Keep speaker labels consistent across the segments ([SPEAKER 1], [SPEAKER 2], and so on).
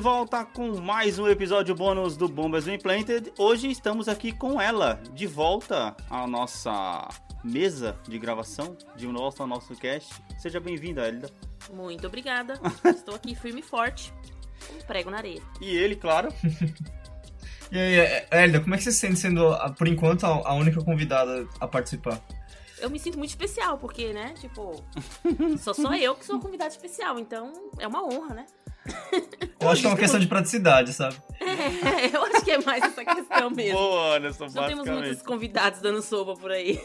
[SPEAKER 1] volta com mais um episódio bônus do Bombas Implanted. Hoje estamos aqui com ela, de volta à nossa mesa de gravação de nosso, ao nosso cast. Seja bem-vinda, Elida.
[SPEAKER 2] Muito obrigada. Estou aqui firme e forte, com um prego na areia.
[SPEAKER 1] E ele, claro.
[SPEAKER 3] e aí, Elida, como é que você se sente sendo, por enquanto, a única convidada a participar?
[SPEAKER 2] eu me sinto muito especial, porque, né, tipo, só sou eu que sou convidada especial, então é uma honra, né?
[SPEAKER 3] Eu acho que é uma questão de praticidade, sabe?
[SPEAKER 2] É, eu acho que é mais essa questão mesmo.
[SPEAKER 1] Boa, Anderson,
[SPEAKER 2] Já temos muitos convidados dando sopa por aí.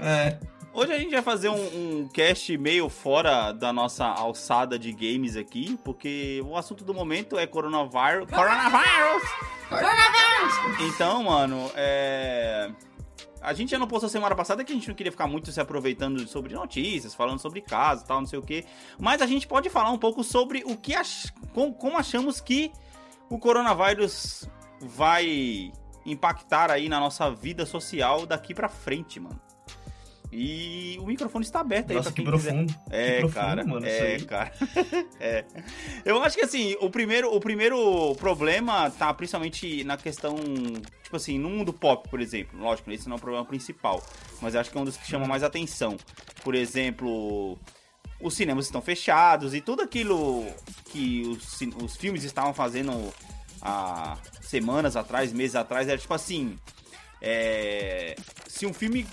[SPEAKER 1] É. Hoje a gente vai fazer um, um, cast meio fora da nossa alçada de games aqui, porque o assunto do momento é coronavírus. Coronavírus! Coronavírus! Então, mano, é. A gente já não postou semana passada que a gente não queria ficar muito se aproveitando sobre notícias, falando sobre casos tal, não sei o que. Mas a gente pode falar um pouco sobre o que ach... como achamos que o coronavírus vai impactar aí na nossa vida social daqui pra frente, mano. E o microfone está aberto aí
[SPEAKER 3] Nossa,
[SPEAKER 1] pra quem
[SPEAKER 3] que profundo.
[SPEAKER 1] quiser. É,
[SPEAKER 3] que
[SPEAKER 1] cara.
[SPEAKER 3] Profundo, mano,
[SPEAKER 1] é, cara. é. Eu acho que assim, o primeiro, o primeiro problema tá principalmente na questão, tipo assim, no mundo pop, por exemplo. Lógico, esse não é o problema principal, mas acho que é um dos que chama mais atenção. Por exemplo, os cinemas estão fechados e tudo aquilo que os, os filmes estavam fazendo há semanas atrás, meses atrás, era tipo assim. É, se um filme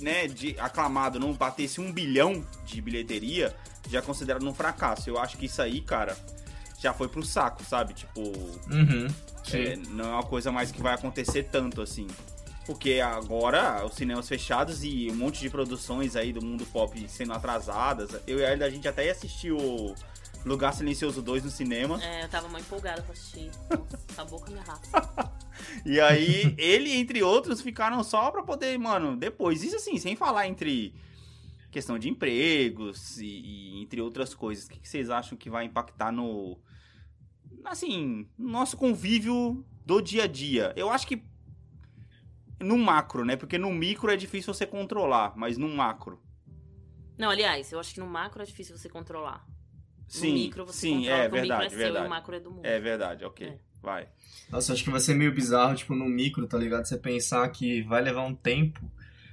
[SPEAKER 1] né, de aclamado não batesse um bilhão de bilheteria, já é considerado um fracasso. Eu acho que isso aí, cara, já foi pro saco, sabe? Tipo,
[SPEAKER 3] uhum,
[SPEAKER 1] é, não é uma coisa mais que vai acontecer tanto assim. Porque agora os cinemas fechados e um monte de produções aí do mundo pop sendo atrasadas. Eu e a a gente até ia assistir o Lugar Silencioso 2 no cinema.
[SPEAKER 2] É, eu tava muito empolgada pra assistir. Nossa, acabou com a minha raça.
[SPEAKER 1] E aí, ele, entre outros, ficaram só pra poder, mano, depois. Isso assim, sem falar entre questão de empregos e, e entre outras coisas. O que, que, vocês acham que vai impactar no. Assim, no nosso convívio do dia a dia? Eu acho que. No macro, né? Porque no micro é difícil você controlar, mas no macro.
[SPEAKER 2] Não, aliás, eu acho que no macro é difícil você controlar.
[SPEAKER 1] Sim,
[SPEAKER 2] no micro você
[SPEAKER 1] sim,
[SPEAKER 2] controla,
[SPEAKER 1] é
[SPEAKER 2] verdade, micro é
[SPEAKER 1] verdade.
[SPEAKER 2] seu e o macro é do mundo.
[SPEAKER 1] É verdade, ok.
[SPEAKER 2] É.
[SPEAKER 1] Vai.
[SPEAKER 3] Nossa, acho que vai ser meio bizarro, tipo, no micro, tá ligado? Você pensar que vai levar um tempo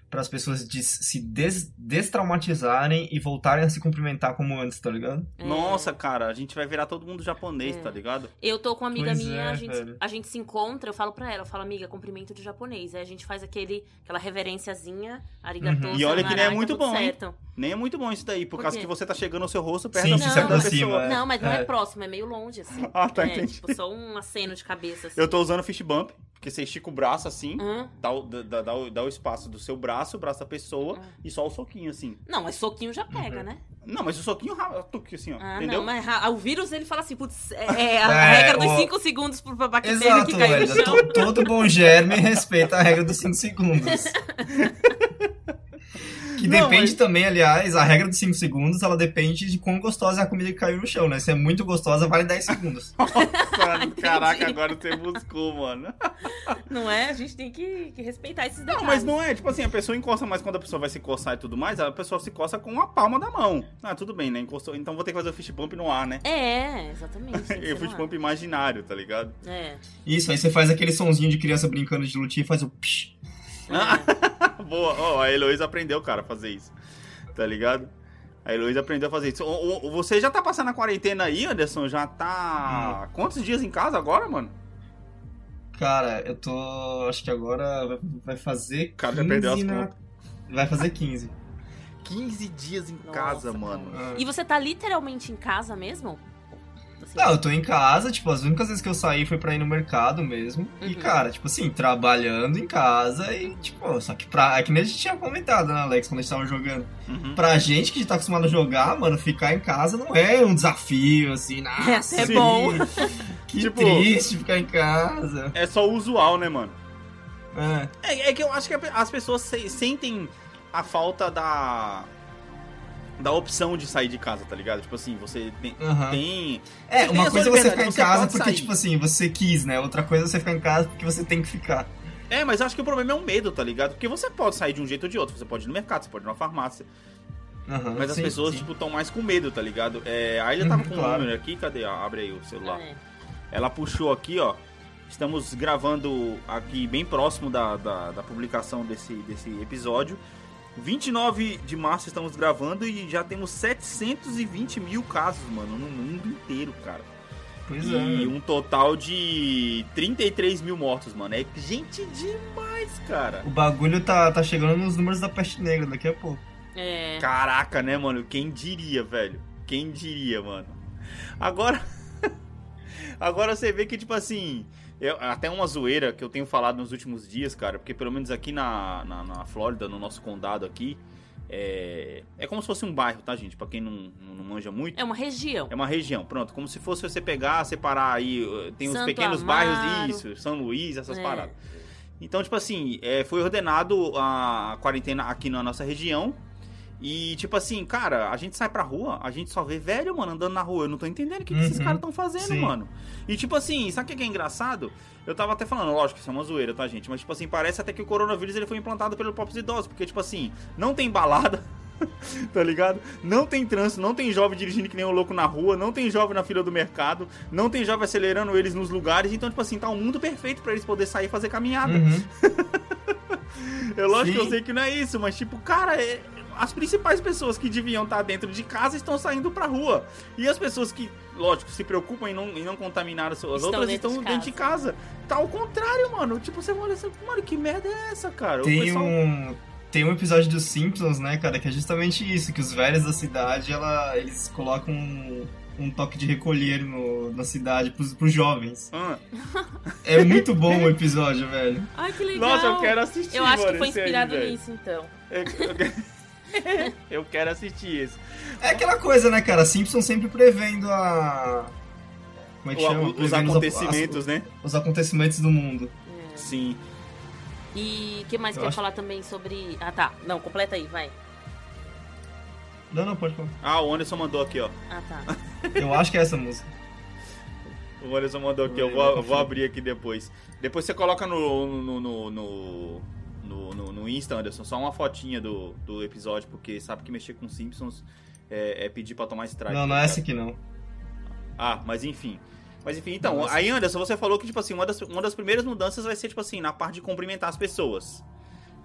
[SPEAKER 3] para as pessoas des se des destraumatizarem e voltarem a se cumprimentar como antes, tá ligado?
[SPEAKER 2] É.
[SPEAKER 1] Nossa, cara, a gente vai virar todo mundo japonês,
[SPEAKER 2] É.
[SPEAKER 1] tá ligado?
[SPEAKER 2] Eu tô com uma amiga
[SPEAKER 3] Pois
[SPEAKER 2] minha,
[SPEAKER 3] é,
[SPEAKER 2] a, gente, a gente se encontra, eu falo pra ela, eu falo, amiga, cumprimento de japonês. Aí a gente faz aquele, aquela reverenciazinha, arigatou,
[SPEAKER 3] Uhum.
[SPEAKER 1] E olha que nem é muito
[SPEAKER 2] tá tudo
[SPEAKER 1] bom. Nem é muito bom isso daí, por,
[SPEAKER 2] Por
[SPEAKER 1] causa que você tá chegando ao seu rosto perto
[SPEAKER 3] Sim,
[SPEAKER 1] da pessoa.
[SPEAKER 2] aproxima,
[SPEAKER 1] pessoa.
[SPEAKER 3] é.
[SPEAKER 2] Não, mas não é.
[SPEAKER 3] É.
[SPEAKER 2] próximo, é meio longe, assim.
[SPEAKER 1] Ah, tá,
[SPEAKER 2] é,
[SPEAKER 1] entendi.
[SPEAKER 2] Tipo, só um aceno de cabeça, assim.
[SPEAKER 1] Eu tô usando fish bump, porque você estica o braço assim,
[SPEAKER 2] Hã?
[SPEAKER 1] dá, o, dá, dá, o, dá o espaço do seu braço, o braço da pessoa,
[SPEAKER 2] Hum.
[SPEAKER 1] e só o soquinho assim.
[SPEAKER 2] Não, mas soquinho já pega,
[SPEAKER 3] Uhum.
[SPEAKER 2] né?
[SPEAKER 1] Não, mas o soquinho ra- tuque assim, ó.
[SPEAKER 2] Ah,
[SPEAKER 1] entendeu?
[SPEAKER 2] não, mas o vírus ele fala assim, putz, é, é a
[SPEAKER 3] É,
[SPEAKER 2] regra dos
[SPEAKER 3] o-
[SPEAKER 2] 5 segundos pro bactéria
[SPEAKER 3] Exato,
[SPEAKER 2] que caiu no chão.
[SPEAKER 3] To- todo bom germe respeita a regra dos 5 segundos. Que
[SPEAKER 1] Não,
[SPEAKER 3] depende
[SPEAKER 1] mas-
[SPEAKER 3] também, aliás, a regra dos 5 segundos, ela depende de quão gostosa é a comida que caiu no chão, né? Se é muito gostosa, vale 10 segundos.
[SPEAKER 1] Nossa, caraca, agora você buscou, mano.
[SPEAKER 2] Não é? A gente tem que, que respeitar esses detalhes.
[SPEAKER 1] Não, mas não é, tipo assim, a pessoa encosta mais quando a pessoa vai se coçar e tudo mais, a pessoa se coça com a palma da mão. Ah, tudo bem, né? Encostou, então vou ter que fazer o fish bump no ar, né?
[SPEAKER 2] É, exatamente.
[SPEAKER 1] E o
[SPEAKER 2] no
[SPEAKER 1] bump imaginário, tá ligado?
[SPEAKER 2] É.
[SPEAKER 3] Isso, aí você faz aquele sonzinho de criança brincando de lutinha e faz o psh.
[SPEAKER 2] É.
[SPEAKER 1] Boa, ó, a Heloísa aprendeu, cara, a fazer isso. Tá ligado? A Heloísa aprendeu a fazer isso. O- o- você já tá passando a quarentena aí, Anderson? Já tá. Quantos dias em casa agora, mano?
[SPEAKER 3] Cara, eu tô. Acho que agora vai- fazer.
[SPEAKER 1] O cara já perdeu as
[SPEAKER 3] na-
[SPEAKER 1] contas.
[SPEAKER 3] Vai fazer 15.
[SPEAKER 1] 15 dias em
[SPEAKER 2] Nossa,
[SPEAKER 1] casa,
[SPEAKER 2] cara.
[SPEAKER 1] mano.
[SPEAKER 3] Ah.
[SPEAKER 2] E você tá literalmente em casa mesmo? Assim,
[SPEAKER 3] Não, eu tô em casa, tipo, as únicas vezes que eu saí foi pra ir no mercado mesmo. E,
[SPEAKER 2] Uhum.
[SPEAKER 3] cara, tipo assim, trabalhando em casa e, tipo, só que pra. É que nem a gente tinha comentado, né, Alex, quando a gente tava jogando.
[SPEAKER 1] Uhum.
[SPEAKER 3] Pra gente que tá acostumado a jogar, mano, ficar em casa não é um desafio, assim, nada.
[SPEAKER 2] É até bom.
[SPEAKER 3] Que
[SPEAKER 1] Tipo-
[SPEAKER 3] triste ficar em casa.
[SPEAKER 1] É só o usual, né, mano?
[SPEAKER 3] É.
[SPEAKER 1] É, é que eu acho que as pessoas se- sentem a falta da. Da opção de sair de casa, tá ligado? Tipo assim, você tem.
[SPEAKER 3] Aham.
[SPEAKER 1] tem-
[SPEAKER 3] É,
[SPEAKER 1] Você tem
[SPEAKER 3] uma
[SPEAKER 1] a
[SPEAKER 3] coisa é você ficar em casa porque,
[SPEAKER 1] sair.
[SPEAKER 3] tipo assim, você quis, né? Outra coisa é você ficar em casa porque você tem que ficar.
[SPEAKER 1] É, mas acho que o problema é o medo, tá ligado? Porque você pode sair de um jeito ou de outro. Você pode ir no mercado, você pode ir na farmácia.
[SPEAKER 3] Aham,
[SPEAKER 1] Mas as
[SPEAKER 3] sim,
[SPEAKER 1] pessoas,
[SPEAKER 3] sim.
[SPEAKER 1] tipo, estão mais com medo, tá ligado? É, a Ilha tava
[SPEAKER 3] Uhum,
[SPEAKER 1] com
[SPEAKER 3] claro.
[SPEAKER 1] um número aqui, cadê? Ah, Abre aí o celular.
[SPEAKER 2] É.
[SPEAKER 1] Ela puxou aqui, ó. Estamos gravando aqui bem próximo da, da, da publicação desse, desse episódio. 29 de março estamos gravando e já temos 720 mil casos, mano, no mundo inteiro, cara.
[SPEAKER 3] Pois é.
[SPEAKER 1] E um total de 33 mil mortos, mano. É gente demais, cara.
[SPEAKER 3] O bagulho tá, tá chegando nos números da peste negra daqui a pouco.
[SPEAKER 2] É.
[SPEAKER 1] Caraca, né, mano? Quem diria, velho? Quem diria, mano? Agora. Agora você vê que, tipo assim. Eu- até uma zoeira que eu tenho falado nos últimos dias, cara, porque pelo menos aqui na, na, na Flórida, no nosso condado aqui, é, é como se fosse um bairro, tá, gente? Pra quem não, não manja muito.
[SPEAKER 2] É uma região.
[SPEAKER 1] É uma região, pronto. Como se fosse você pegar, separar aí. uh, Tem os
[SPEAKER 2] Santo
[SPEAKER 1] pequenos
[SPEAKER 2] Amaro.
[SPEAKER 1] bairros, isso, São Luís, essas
[SPEAKER 2] É.
[SPEAKER 1] paradas. Então, tipo assim, é, foi ordenado a quarentena aqui na nossa região. E, tipo assim, cara, a gente sai pra rua, a gente só vê velho, mano, andando na rua. Eu não tô entendendo o que, que esses
[SPEAKER 3] Uhum.
[SPEAKER 1] caras estão fazendo,
[SPEAKER 3] Sim.
[SPEAKER 1] mano. E, tipo assim, sabe o que é engraçado? Eu tava até falando, lógico, isso é uma zoeira, tá, gente? Mas, tipo assim, parece até que o coronavírus ele foi implantado pelos próprios idosos. Porque, tipo assim, não tem balada. tá ligado? Não tem trânsito, não tem jovem dirigindo que nem um louco na rua, não tem jovem na fila do mercado, não tem jovem acelerando eles nos lugares, então, tipo assim, tá um mundo perfeito pra eles poderem sair e fazer caminhada.
[SPEAKER 3] Uhum.
[SPEAKER 1] Eu lógico que eu
[SPEAKER 3] Sim.
[SPEAKER 1] sei que não é isso, mas tipo, cara, é- as principais pessoas que deviam estar dentro de casa estão saindo pra rua. E as pessoas que, lógico, se preocupam em não, em não contaminar as,
[SPEAKER 2] Estão
[SPEAKER 1] outras
[SPEAKER 2] dentro
[SPEAKER 1] estão
[SPEAKER 2] de
[SPEAKER 1] dentro de casa. Tá ao contrário, mano. Tipo, você olha assim, mano, que merda é essa, cara?
[SPEAKER 3] Tem
[SPEAKER 1] pessoal-
[SPEAKER 3] um. Tem um episódio dos Simpsons, né, cara, que é justamente isso, que os velhos da cidade, ela, eles colocam um, um toque de recolher no, na cidade pros, pros jovens.
[SPEAKER 1] Ah,
[SPEAKER 3] É muito bom o episódio, velho.
[SPEAKER 2] Ai, que legal.
[SPEAKER 1] nossa, eu quero assistir,
[SPEAKER 2] Eu acho que foi
[SPEAKER 1] aí,
[SPEAKER 2] inspirado
[SPEAKER 1] velho.
[SPEAKER 2] nisso, então.
[SPEAKER 1] Eu, eu quero- assistir esse.
[SPEAKER 3] É aquela coisa, né, cara? Simpsons sempre prevendo a. Como é que
[SPEAKER 1] O-
[SPEAKER 3] chama?
[SPEAKER 1] os
[SPEAKER 3] Prevendo
[SPEAKER 1] acontecimentos, né?
[SPEAKER 3] os acontecimentos do mundo.
[SPEAKER 2] É.
[SPEAKER 1] Sim.
[SPEAKER 2] E o que mais
[SPEAKER 3] Eu
[SPEAKER 2] quer
[SPEAKER 3] acho-
[SPEAKER 2] falar também sobre. Ah, tá. Não, completa aí, vai.
[SPEAKER 3] Não, não, pode falar.
[SPEAKER 1] Ah, o Anderson mandou aqui, ó.
[SPEAKER 2] Ah, tá.
[SPEAKER 3] Eu acho que é essa música.
[SPEAKER 1] O Anderson mandou aqui, eu vou, eu vou abrir aqui depois. Depois você coloca no, no, no, no, no, no- no Insta, Anderson, só uma fotinha do, do episódio, porque sabe que mexer com Simpsons é, é pedir pra tomar strike.
[SPEAKER 3] Não, não
[SPEAKER 1] tá
[SPEAKER 3] é essa aqui não.
[SPEAKER 1] Ah, mas enfim. Mas enfim, então,
[SPEAKER 3] Nossa.
[SPEAKER 1] aí Anderson, você falou que, tipo assim, uma das, uma das primeiras mudanças vai ser, tipo assim, na parte de cumprimentar as pessoas.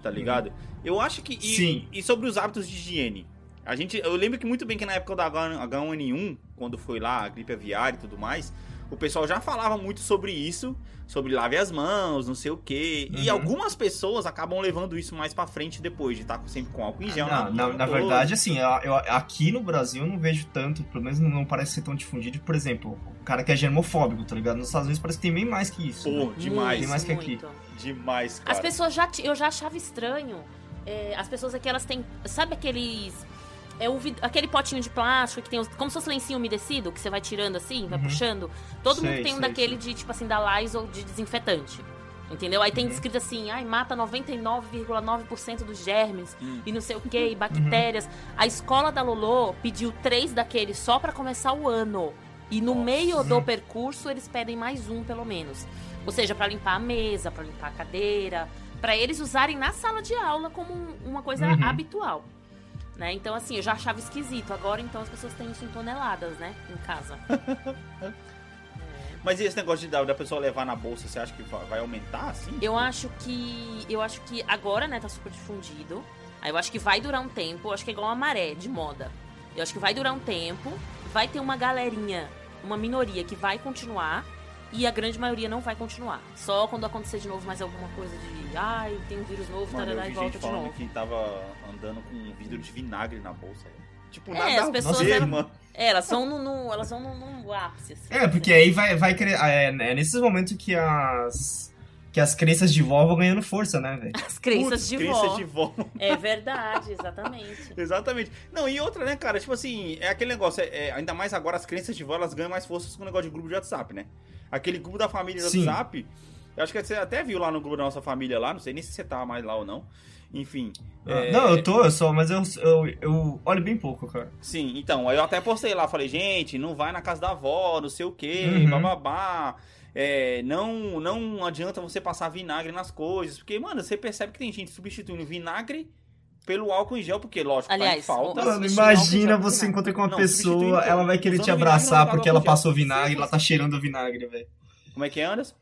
[SPEAKER 1] Tá ligado? Eu acho que. E,
[SPEAKER 3] Sim.
[SPEAKER 1] E sobre os hábitos de higiene. A gente, eu lembro que muito bem que na época da H1N1, quando foi lá a gripe aviária e tudo mais, o pessoal já falava muito sobre isso, sobre lave as mãos, não sei o quê. E
[SPEAKER 3] Uhum.
[SPEAKER 1] algumas pessoas acabam levando isso mais pra frente depois, de estar sempre com álcool em gel.
[SPEAKER 3] Não, na, na
[SPEAKER 1] todo.
[SPEAKER 3] verdade, assim, eu, eu- aqui no Brasil eu não vejo tanto, pelo menos não parece ser tão difundido. Por exemplo, o cara que é germofóbico, tá ligado? Nos Estados Unidos parece que tem bem mais que isso.
[SPEAKER 1] Pô,
[SPEAKER 3] né?
[SPEAKER 1] demais,
[SPEAKER 3] Tem mais que aqui.
[SPEAKER 2] muito.
[SPEAKER 1] demais, cara.
[SPEAKER 2] As pessoas já. Eu já achava estranho. é, as pessoas aqui, elas têm. Sabe aqueles. É o vid- aquele potinho de plástico que tem os, como se fosse lencinho umedecido, que você vai tirando assim, vai
[SPEAKER 3] Uhum.
[SPEAKER 2] puxando. Todo
[SPEAKER 3] Sei,
[SPEAKER 2] mundo tem um
[SPEAKER 3] sei,
[SPEAKER 2] daquele de, tipo assim, da Lysol de desinfetante. Entendeu? Aí tem
[SPEAKER 3] Uhum.
[SPEAKER 2] escrito assim, ai, mata 99,9% dos germes
[SPEAKER 1] Hum.
[SPEAKER 2] e não sei o que, e bactérias. A escola da Lolô pediu três daqueles só pra começar o ano. E no
[SPEAKER 1] Nossa.
[SPEAKER 2] meio do percurso eles pedem mais um, pelo menos. Ou seja, pra limpar a mesa, pra limpar a cadeira, pra eles usarem na sala de aula como um- uma coisa
[SPEAKER 3] Uhum.
[SPEAKER 2] habitual. Né? Então, assim, eu já achava esquisito. Agora, então, as pessoas têm isso em toneladas, né? Em casa.
[SPEAKER 1] Mas e esse negócio de da, pessoa levar na bolsa, você acha que va- vai aumentar, assim?
[SPEAKER 2] Eu acho que. Eu acho que agora, né, tá super difundido. Aí eu acho que vai durar um tempo. Eu acho que é igual uma maré de moda. Eu acho que vai durar um tempo. Vai ter uma galerinha, uma minoria que vai continuar. E a grande maioria não vai continuar. Só quando acontecer de novo mais alguma coisa de. Ai, tem um vírus novo,
[SPEAKER 1] Mano, eu
[SPEAKER 2] tarará,
[SPEAKER 1] vi
[SPEAKER 2] e volta de novo.
[SPEAKER 1] que tava andando com um vidro de vinagre na bolsa. Tipo,
[SPEAKER 2] É,
[SPEAKER 1] nada
[SPEAKER 2] as
[SPEAKER 1] a
[SPEAKER 2] pessoas
[SPEAKER 1] ver,
[SPEAKER 2] eram-
[SPEAKER 1] mano.
[SPEAKER 2] É, elas no, no- elas vão no, no ápice. assim.
[SPEAKER 3] É, porque aí vai, vai cre... é, é nesses momentos que as. que as crenças de vó vão ganhando força, né, velho?
[SPEAKER 2] As crenças
[SPEAKER 1] Putz,
[SPEAKER 2] de
[SPEAKER 1] crenças
[SPEAKER 2] vó.
[SPEAKER 1] de vó.
[SPEAKER 2] É verdade, exatamente.
[SPEAKER 1] Exatamente. Não, e outra, né, cara? Tipo assim, é aquele negócio, é, é, ainda mais agora as crenças de vó, elas ganham mais força com o negócio de grupo de WhatsApp, né? Aquele grupo da família do
[SPEAKER 3] Sim.
[SPEAKER 1] WhatsApp, eu acho que você até viu lá no grupo da nossa família lá, não sei nem se você tá mais lá ou não. Enfim. é,
[SPEAKER 3] Não, eu tô, eu só, mas eu, eu, eu olho bem pouco, cara.
[SPEAKER 1] Sim, então, aí eu até postei lá, falei, gente, não vai na casa da avó, não sei o que,
[SPEAKER 3] Uhum.
[SPEAKER 1] bababá. É, não, não adianta você passar vinagre nas coisas, porque, mano, você percebe que tem gente substituindo vinagre pelo álcool em gel, porque, lógico,
[SPEAKER 2] Aliás,
[SPEAKER 1] tá em falta.
[SPEAKER 3] Mano, imagina você encontra com uma
[SPEAKER 1] Não,
[SPEAKER 3] pessoa, ela vai querer te abraçar porque ela passou vinagre,
[SPEAKER 1] Sim,
[SPEAKER 3] ela tá cheirando o vinagre, velho.
[SPEAKER 1] Como é que é, Anderson?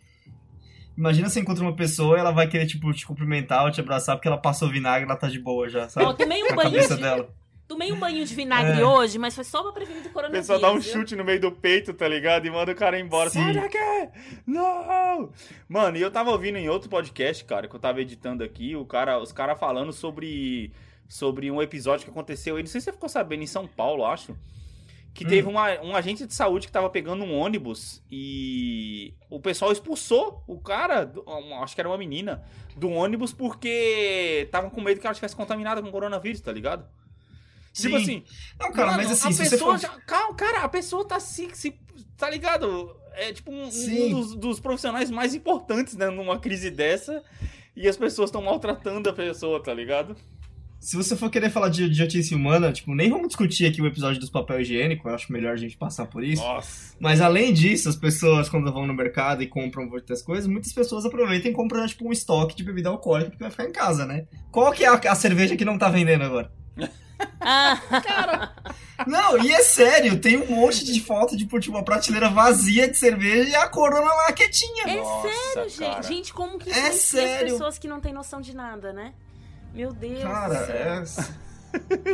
[SPEAKER 3] Imagina você encontra uma pessoa e ela vai querer, tipo, te cumprimentar ou te abraçar porque ela passou vinagre e ela tá de boa já, sabe?
[SPEAKER 2] Ó, tomei um
[SPEAKER 3] Na
[SPEAKER 2] banho de,
[SPEAKER 3] dela.
[SPEAKER 2] tomei um banho de vinagre
[SPEAKER 3] É.
[SPEAKER 2] hoje, mas foi só pra prevenir do
[SPEAKER 1] A
[SPEAKER 2] coronavírus.
[SPEAKER 1] pessoa dá um chute no meio do peito, tá ligado? E manda o cara embora.
[SPEAKER 3] Sim.
[SPEAKER 1] Sai daqui! Não! Mano, e eu tava ouvindo em outro podcast, cara, que eu tava editando aqui, o cara, os caras falando sobre, sobre um episódio que aconteceu aí, não sei se você ficou sabendo, em São Paulo, acho. Que
[SPEAKER 3] Hum.
[SPEAKER 1] teve uma, um agente de saúde que tava pegando um ônibus e o pessoal expulsou o cara, acho que era uma menina, do ônibus porque estavam com medo que ela estivesse contaminada com coronavírus, tá ligado? Tipo
[SPEAKER 3] Sim.
[SPEAKER 1] assim,
[SPEAKER 3] Não, cara,
[SPEAKER 1] Mano,
[SPEAKER 3] mas assim,
[SPEAKER 1] a pessoa
[SPEAKER 3] for...
[SPEAKER 1] já- cara, a pessoa tá se, se tá ligado? É tipo um, um dos, dos profissionais mais importantes, né, numa crise dessa. E as pessoas estão maltratando a pessoa, tá ligado?
[SPEAKER 3] Se você for querer falar de idiotice humana, tipo, nem vamos discutir aqui o episódio dos papel higiênico, eu acho melhor a gente passar por isso.
[SPEAKER 1] Nossa.
[SPEAKER 3] Mas além disso, as pessoas, quando vão no mercado e compram muitas coisas, muitas pessoas aproveitam e compram, tipo, um estoque de bebida alcoólica porque vai ficar em casa, né? Qual que é a, a cerveja que não tá vendendo agora?
[SPEAKER 2] Ah,
[SPEAKER 3] Não, e é sério, tem um monte de foto de, tipo, uma prateleira vazia de cerveja e a corona lá quietinha.
[SPEAKER 2] é
[SPEAKER 1] Nossa,
[SPEAKER 2] sério, gente.
[SPEAKER 1] cara.
[SPEAKER 2] Gente, como que
[SPEAKER 3] É sério.
[SPEAKER 2] pessoas que não têm noção de nada, né? Meu Deus.
[SPEAKER 3] Cara,
[SPEAKER 2] do céu.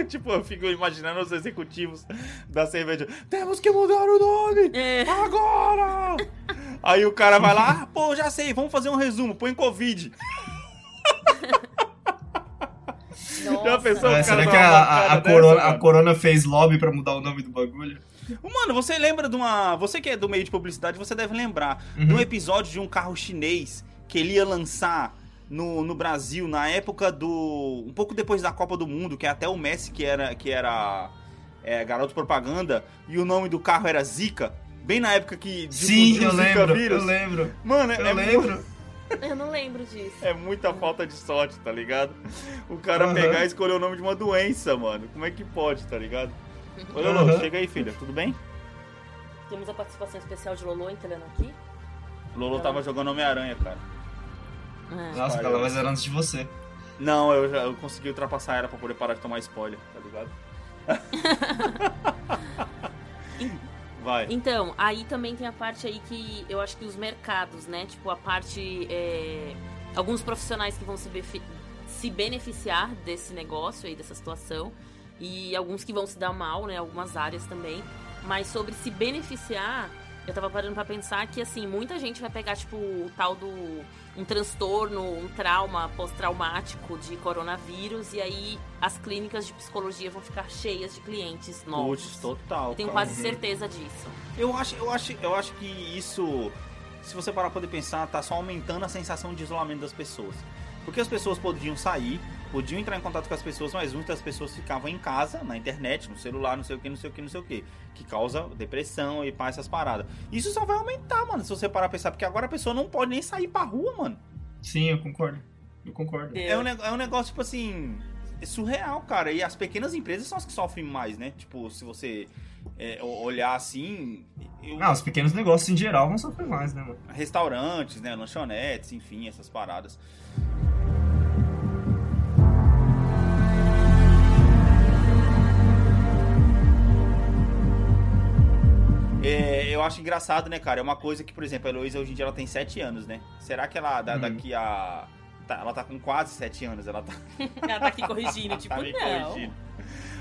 [SPEAKER 3] é...
[SPEAKER 1] tipo, eu fico imaginando os executivos da cerveja. Temos que mudar o nome!
[SPEAKER 2] É.
[SPEAKER 1] Agora! Aí o cara vai lá, ah, pô, já sei, vamos fazer um resumo, põe Covid.
[SPEAKER 2] Nossa.
[SPEAKER 1] Já pensou?
[SPEAKER 3] É,
[SPEAKER 1] o cara
[SPEAKER 3] será que a, a, corona,
[SPEAKER 1] dessa,
[SPEAKER 3] a corona fez lobby pra mudar o nome do bagulho?
[SPEAKER 1] Mano, você lembra de uma. Você que é do meio de publicidade, você deve lembrar
[SPEAKER 3] Uhum.
[SPEAKER 1] de um episódio de um carro chinês que ele ia lançar no, no Brasil na época do. Um pouco depois da Copa do Mundo, que é até o Messi que era, que era é, garoto propaganda, e o nome do carro era Zika. Bem na época que
[SPEAKER 3] Sim, eu lembro,
[SPEAKER 1] vírus.
[SPEAKER 3] eu lembro.
[SPEAKER 1] Mano,
[SPEAKER 3] Eu
[SPEAKER 1] é,
[SPEAKER 3] lembro.
[SPEAKER 1] mu-
[SPEAKER 2] Eu não lembro disso.
[SPEAKER 1] é muita falta de sorte, tá ligado? O cara
[SPEAKER 3] Aham.
[SPEAKER 1] pegar e escolher o nome de uma doença, mano. Como é que pode, tá ligado? Ô, Lolo,
[SPEAKER 3] Aham.
[SPEAKER 1] chega aí, filha, tudo bem?
[SPEAKER 2] Temos a participação especial de Lolo entrando aqui.
[SPEAKER 1] Lolo tava jogando Homem-Aranha, cara.
[SPEAKER 2] É.
[SPEAKER 3] Nossa, cara, mas era antes de você.
[SPEAKER 1] Não, eu já eu consegui ultrapassar ela pra poder parar de tomar spoiler, tá ligado? Vai.
[SPEAKER 2] Então, aí também tem a parte aí que eu acho que os mercados, né? Tipo, a parte. é, alguns profissionais que vão se, befi- se beneficiar desse negócio aí, dessa situação. E alguns que vão se dar mal, né? Algumas áreas também. Mas sobre se beneficiar, eu tava parando pra pensar que, assim, muita gente vai pegar, tipo, o tal do. um transtorno, um trauma pós-traumático de coronavírus. E aí as clínicas de psicologia vão ficar cheias de clientes novos.
[SPEAKER 1] Putz, total.
[SPEAKER 2] Eu tenho
[SPEAKER 1] cara.
[SPEAKER 2] quase certeza disso.
[SPEAKER 1] Eu acho, eu acho, eu acho que isso, se você parar pra poder pensar, tá só aumentando a sensação de isolamento das pessoas. Porque as pessoas podiam sair, podiam entrar em contato com as pessoas, mas muitas pessoas ficavam em casa, na internet, no celular, não sei o que, não sei o que, não sei o que. Que causa depressão e pá, essas paradas. Isso só vai aumentar, mano, se você parar pra pensar, porque agora a pessoa não pode nem sair pra rua, mano.
[SPEAKER 3] Sim, eu concordo. Eu concordo.
[SPEAKER 1] É um, ne- é um negócio, tipo assim, é surreal, cara. E as pequenas empresas são as que sofrem mais, né? Tipo, se você é, olhar assim. eu-
[SPEAKER 3] Ah, os pequenos negócios em geral vão sofrer mais, né, mano?
[SPEAKER 1] restaurantes, né, lanchonetes, enfim, essas paradas. É, eu acho engraçado, né, cara? É uma coisa que, por exemplo, a Heloísa hoje em dia ela tem 7 anos, né? Será que ela da-
[SPEAKER 3] Uhum.
[SPEAKER 1] daqui a. Tá, ela tá com quase 7 anos, ela tá,
[SPEAKER 2] Ela tá aqui corrigindo, tipo,
[SPEAKER 1] tá me
[SPEAKER 2] não.
[SPEAKER 1] corrigindo.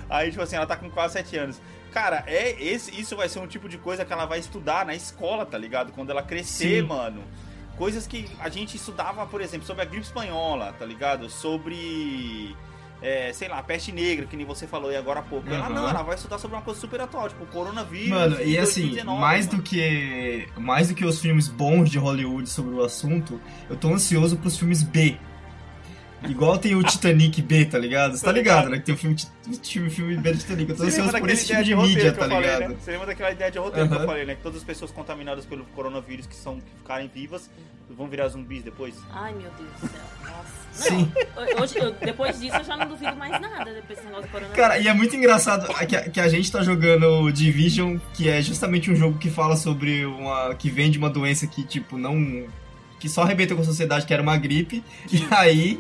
[SPEAKER 1] Aí, tipo assim, ela tá com quase 7 anos. Cara, é esse, isso vai ser um tipo de coisa que ela vai estudar na escola, tá ligado? Quando ela crescer,
[SPEAKER 3] Sim.
[SPEAKER 1] mano. Coisas que a gente estudava, por exemplo, sobre a gripe espanhola, tá ligado? Sobre. É, sei lá, peste negra, que nem você falou aí agora há pouco. Ela
[SPEAKER 3] Uhum.
[SPEAKER 1] não, ela vai estudar sobre uma coisa super atual, tipo coronavírus.
[SPEAKER 3] Mano, e assim,
[SPEAKER 1] 2019,
[SPEAKER 3] mais
[SPEAKER 1] mano.
[SPEAKER 3] do que mais do que os filmes bons de Hollywood sobre o assunto, eu tô ansioso pros filmes B. Igual tem o Titanic B, tá ligado? Você tá
[SPEAKER 1] ligado.
[SPEAKER 3] né? Que tem o filme, filme, filme B do Titanic. Eu tô ansioso por esse tipo de
[SPEAKER 1] de
[SPEAKER 3] mídia, tá
[SPEAKER 1] falei,
[SPEAKER 3] ligado?
[SPEAKER 1] né? Você lembra daquela ideia de roteiro que eu falei, né? Que todas as pessoas contaminadas pelo coronavírus que são que ficarem vivas vão virar zumbis depois?
[SPEAKER 2] Ai, meu Deus do céu. Nossa.
[SPEAKER 3] Sim.
[SPEAKER 2] Não, hoje, eu- depois disso eu já não duvido mais nada depois desse negócio do coronavírus.
[SPEAKER 3] Cara, e é muito engraçado que a, que a gente tá jogando Division, que é justamente um jogo que fala sobre uma. que vem de uma doença que, tipo, não. que só arrebenta com a sociedade, que era uma gripe. E aí.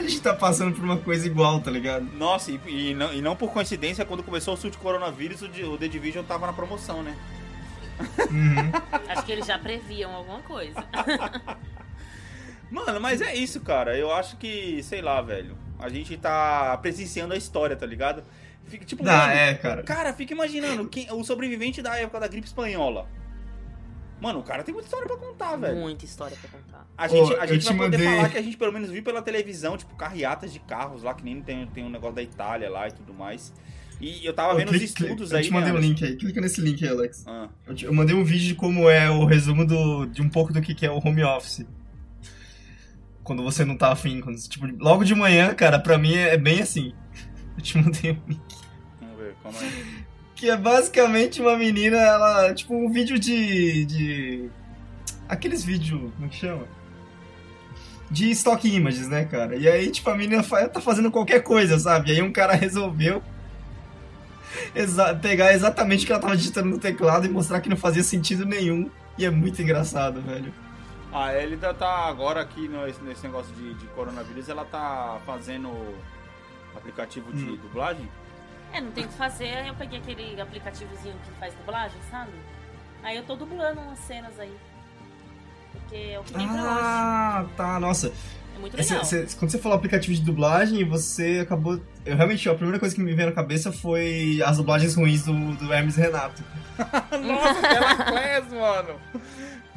[SPEAKER 3] A gente tá passando por uma coisa igual, tá ligado?
[SPEAKER 1] Nossa, e, e não, e não por coincidência, quando começou o surto de coronavírus, o, o The Division tava na promoção, né?
[SPEAKER 3] Uhum.
[SPEAKER 2] Acho que eles já previam alguma coisa.
[SPEAKER 1] Mano, mas é isso, cara. Eu acho que, sei lá, velho. A gente tá presenciando a história, tá ligado? Fica, tipo,
[SPEAKER 3] Ah,
[SPEAKER 1] mano,
[SPEAKER 3] é, cara.
[SPEAKER 1] Cara, fica imaginando quem, o sobrevivente da época da gripe espanhola. Mano, o cara tem muita história pra contar, velho.
[SPEAKER 2] Muita história pra contar.
[SPEAKER 1] A gente,
[SPEAKER 3] Ô,
[SPEAKER 1] a
[SPEAKER 3] eu
[SPEAKER 1] gente
[SPEAKER 3] te
[SPEAKER 1] vai poder
[SPEAKER 3] mandei-
[SPEAKER 1] falar que a gente pelo menos viu pela televisão, tipo, carreatas de carros lá, que nem tem, tem um negócio da Itália lá e tudo mais. E eu tava
[SPEAKER 3] Ô,
[SPEAKER 1] vendo os
[SPEAKER 3] clica-
[SPEAKER 1] estudos
[SPEAKER 3] eu
[SPEAKER 1] aí,
[SPEAKER 3] te mandei
[SPEAKER 1] né,
[SPEAKER 3] um link aí. Clica nesse link aí, Alex.
[SPEAKER 1] Ah,
[SPEAKER 3] Eu, te- eu mandei um vídeo de como é o resumo do, de um pouco do que, que é o home office. Quando você não tá afim. Quando, tipo, logo de manhã, cara, pra mim é bem assim. Eu te mandei um link.
[SPEAKER 1] vamos ver, calma aí.
[SPEAKER 3] Que é basicamente uma menina, ela. Tipo, um vídeo de. de. Aqueles vídeos. Como que chama? De stock images, né, cara? E aí, tipo, a menina tá fazendo qualquer coisa, sabe? E aí um cara resolveu exa- pegar exatamente o que ela tava digitando no teclado e mostrar que não fazia sentido nenhum. E é muito engraçado, velho.
[SPEAKER 1] A Elida tá agora aqui nesse negócio de, de coronavírus, ela tá fazendo aplicativo de
[SPEAKER 3] Hum.
[SPEAKER 1] dublagem.
[SPEAKER 2] É, não tem o que fazer, aí eu peguei aquele aplicativozinho que faz dublagem, sabe? Aí eu tô dublando umas cenas aí. Porque é o que tem pra
[SPEAKER 3] Ah, tá, nossa.
[SPEAKER 2] hoje. É muito
[SPEAKER 3] Esse-
[SPEAKER 2] legal.
[SPEAKER 3] cê- quando você falou aplicativo de dublagem, você acabou. Eu realmente, a primeira coisa que me veio na cabeça foi as dublagens ruins do, do Hermes Renato.
[SPEAKER 1] Nossa, Telaclés, mano!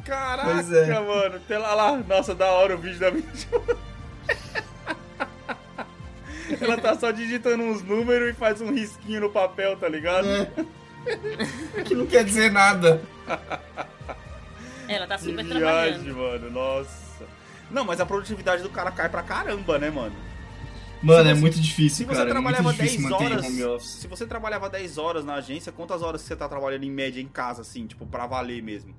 [SPEAKER 1] Caraca,
[SPEAKER 3] Pois é.
[SPEAKER 1] mano. Tela lá. Nossa, da hora o vídeo da minha. Ela tá só digitando uns números e faz um risquinho no papel, tá ligado?
[SPEAKER 3] É. que não quer dizer nada.
[SPEAKER 2] Ela tá
[SPEAKER 1] Que
[SPEAKER 2] super
[SPEAKER 1] viagem,
[SPEAKER 2] trabalhando.
[SPEAKER 1] mano. Nossa. Não, mas a produtividade do cara cai pra caramba, né, mano?
[SPEAKER 3] Mano,
[SPEAKER 1] Se
[SPEAKER 3] é
[SPEAKER 1] você-
[SPEAKER 3] muito
[SPEAKER 1] Se
[SPEAKER 3] difícil,
[SPEAKER 1] você
[SPEAKER 3] cara. É muito
[SPEAKER 1] trabalhava
[SPEAKER 3] difícil
[SPEAKER 1] 10
[SPEAKER 3] manter
[SPEAKER 1] horas.
[SPEAKER 3] home office.
[SPEAKER 1] Se você trabalhava 10 horas na agência, quantas horas você tá trabalhando em média em casa, assim, tipo, pra valer mesmo?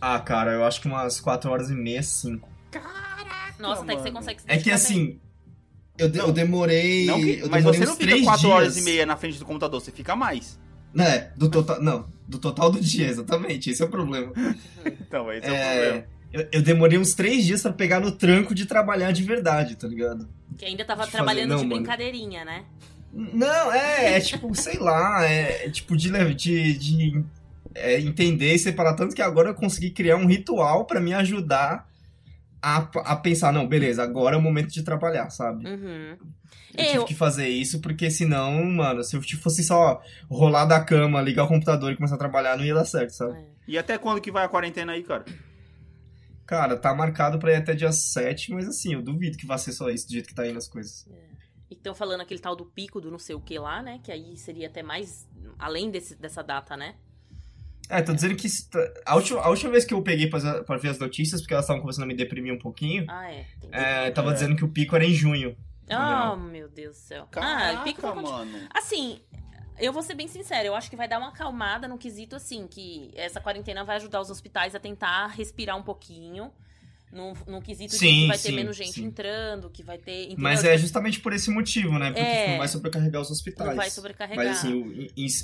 [SPEAKER 3] Ah, cara, eu acho que umas 4 horas e meia, 5.
[SPEAKER 2] Nossa, até que você
[SPEAKER 1] mano.
[SPEAKER 2] consegue se
[SPEAKER 3] É que assim. Eu, de- eu demorei.
[SPEAKER 1] Não que-
[SPEAKER 3] eu
[SPEAKER 1] mas
[SPEAKER 3] demorei
[SPEAKER 1] você
[SPEAKER 3] uns
[SPEAKER 1] não fica
[SPEAKER 3] três
[SPEAKER 1] 4
[SPEAKER 3] dias.
[SPEAKER 1] horas e meia na frente do computador, você fica mais.
[SPEAKER 3] É, do total. Não, do total do dia, exatamente. Esse é o problema.
[SPEAKER 1] Então, esse é, o
[SPEAKER 3] É,
[SPEAKER 1] problema.
[SPEAKER 3] eu, eu demorei uns três dias pra pegar no tranco de trabalhar de verdade, tá ligado?
[SPEAKER 2] Que ainda tava
[SPEAKER 3] de fazer-
[SPEAKER 2] trabalhando
[SPEAKER 3] não,
[SPEAKER 2] de
[SPEAKER 3] mano.
[SPEAKER 2] brincadeirinha, né?
[SPEAKER 3] Não, é, é tipo, sei lá, é, é tipo de, de, de é, entender e separar tanto que agora eu consegui criar um ritual pra me ajudar a, a pensar, não, beleza, agora é o momento de trabalhar, sabe?
[SPEAKER 2] Uhum.
[SPEAKER 3] Eu tive
[SPEAKER 2] Eu,
[SPEAKER 3] que fazer isso porque senão, mano, se eu fosse só rolar da cama, ligar o computador e começar a trabalhar, não ia dar certo, sabe?
[SPEAKER 2] É.
[SPEAKER 1] E até quando que vai a quarentena aí, cara?
[SPEAKER 3] Cara, tá marcado pra ir até dia 7, mas assim, eu duvido que vá ser só isso, do jeito que tá indo as coisas.
[SPEAKER 2] E estão falando aquele tal do pico do não sei o que lá, né? Que aí seria até mais além desse, dessa data, né?
[SPEAKER 3] É, tô dizendo que tá- a última, a última vez que eu peguei pra, pra ver as notícias, porque elas estavam começando a me deprimir um pouquinho,
[SPEAKER 2] Ah, é.
[SPEAKER 3] É, tava
[SPEAKER 1] É.
[SPEAKER 3] dizendo que o pico era em junho.
[SPEAKER 2] Oh, meu Deus do céu. ah, o pico vai continuar.
[SPEAKER 1] mano.
[SPEAKER 2] Assim, eu vou ser bem sincera, eu acho que vai dar uma acalmada no quesito, assim, que essa quarentena vai ajudar os hospitais a tentar respirar um pouquinho. No, no quesito de
[SPEAKER 3] Sim,
[SPEAKER 2] que vai ter
[SPEAKER 3] sim,
[SPEAKER 2] menos gente
[SPEAKER 3] sim.
[SPEAKER 2] entrando, que vai ter. entendeu?
[SPEAKER 3] Mas é justamente por esse motivo, né? Porque
[SPEAKER 2] É.
[SPEAKER 3] tipo, não vai sobrecarregar os hospitais.
[SPEAKER 2] Não vai sobrecarregar.
[SPEAKER 3] Mas assim,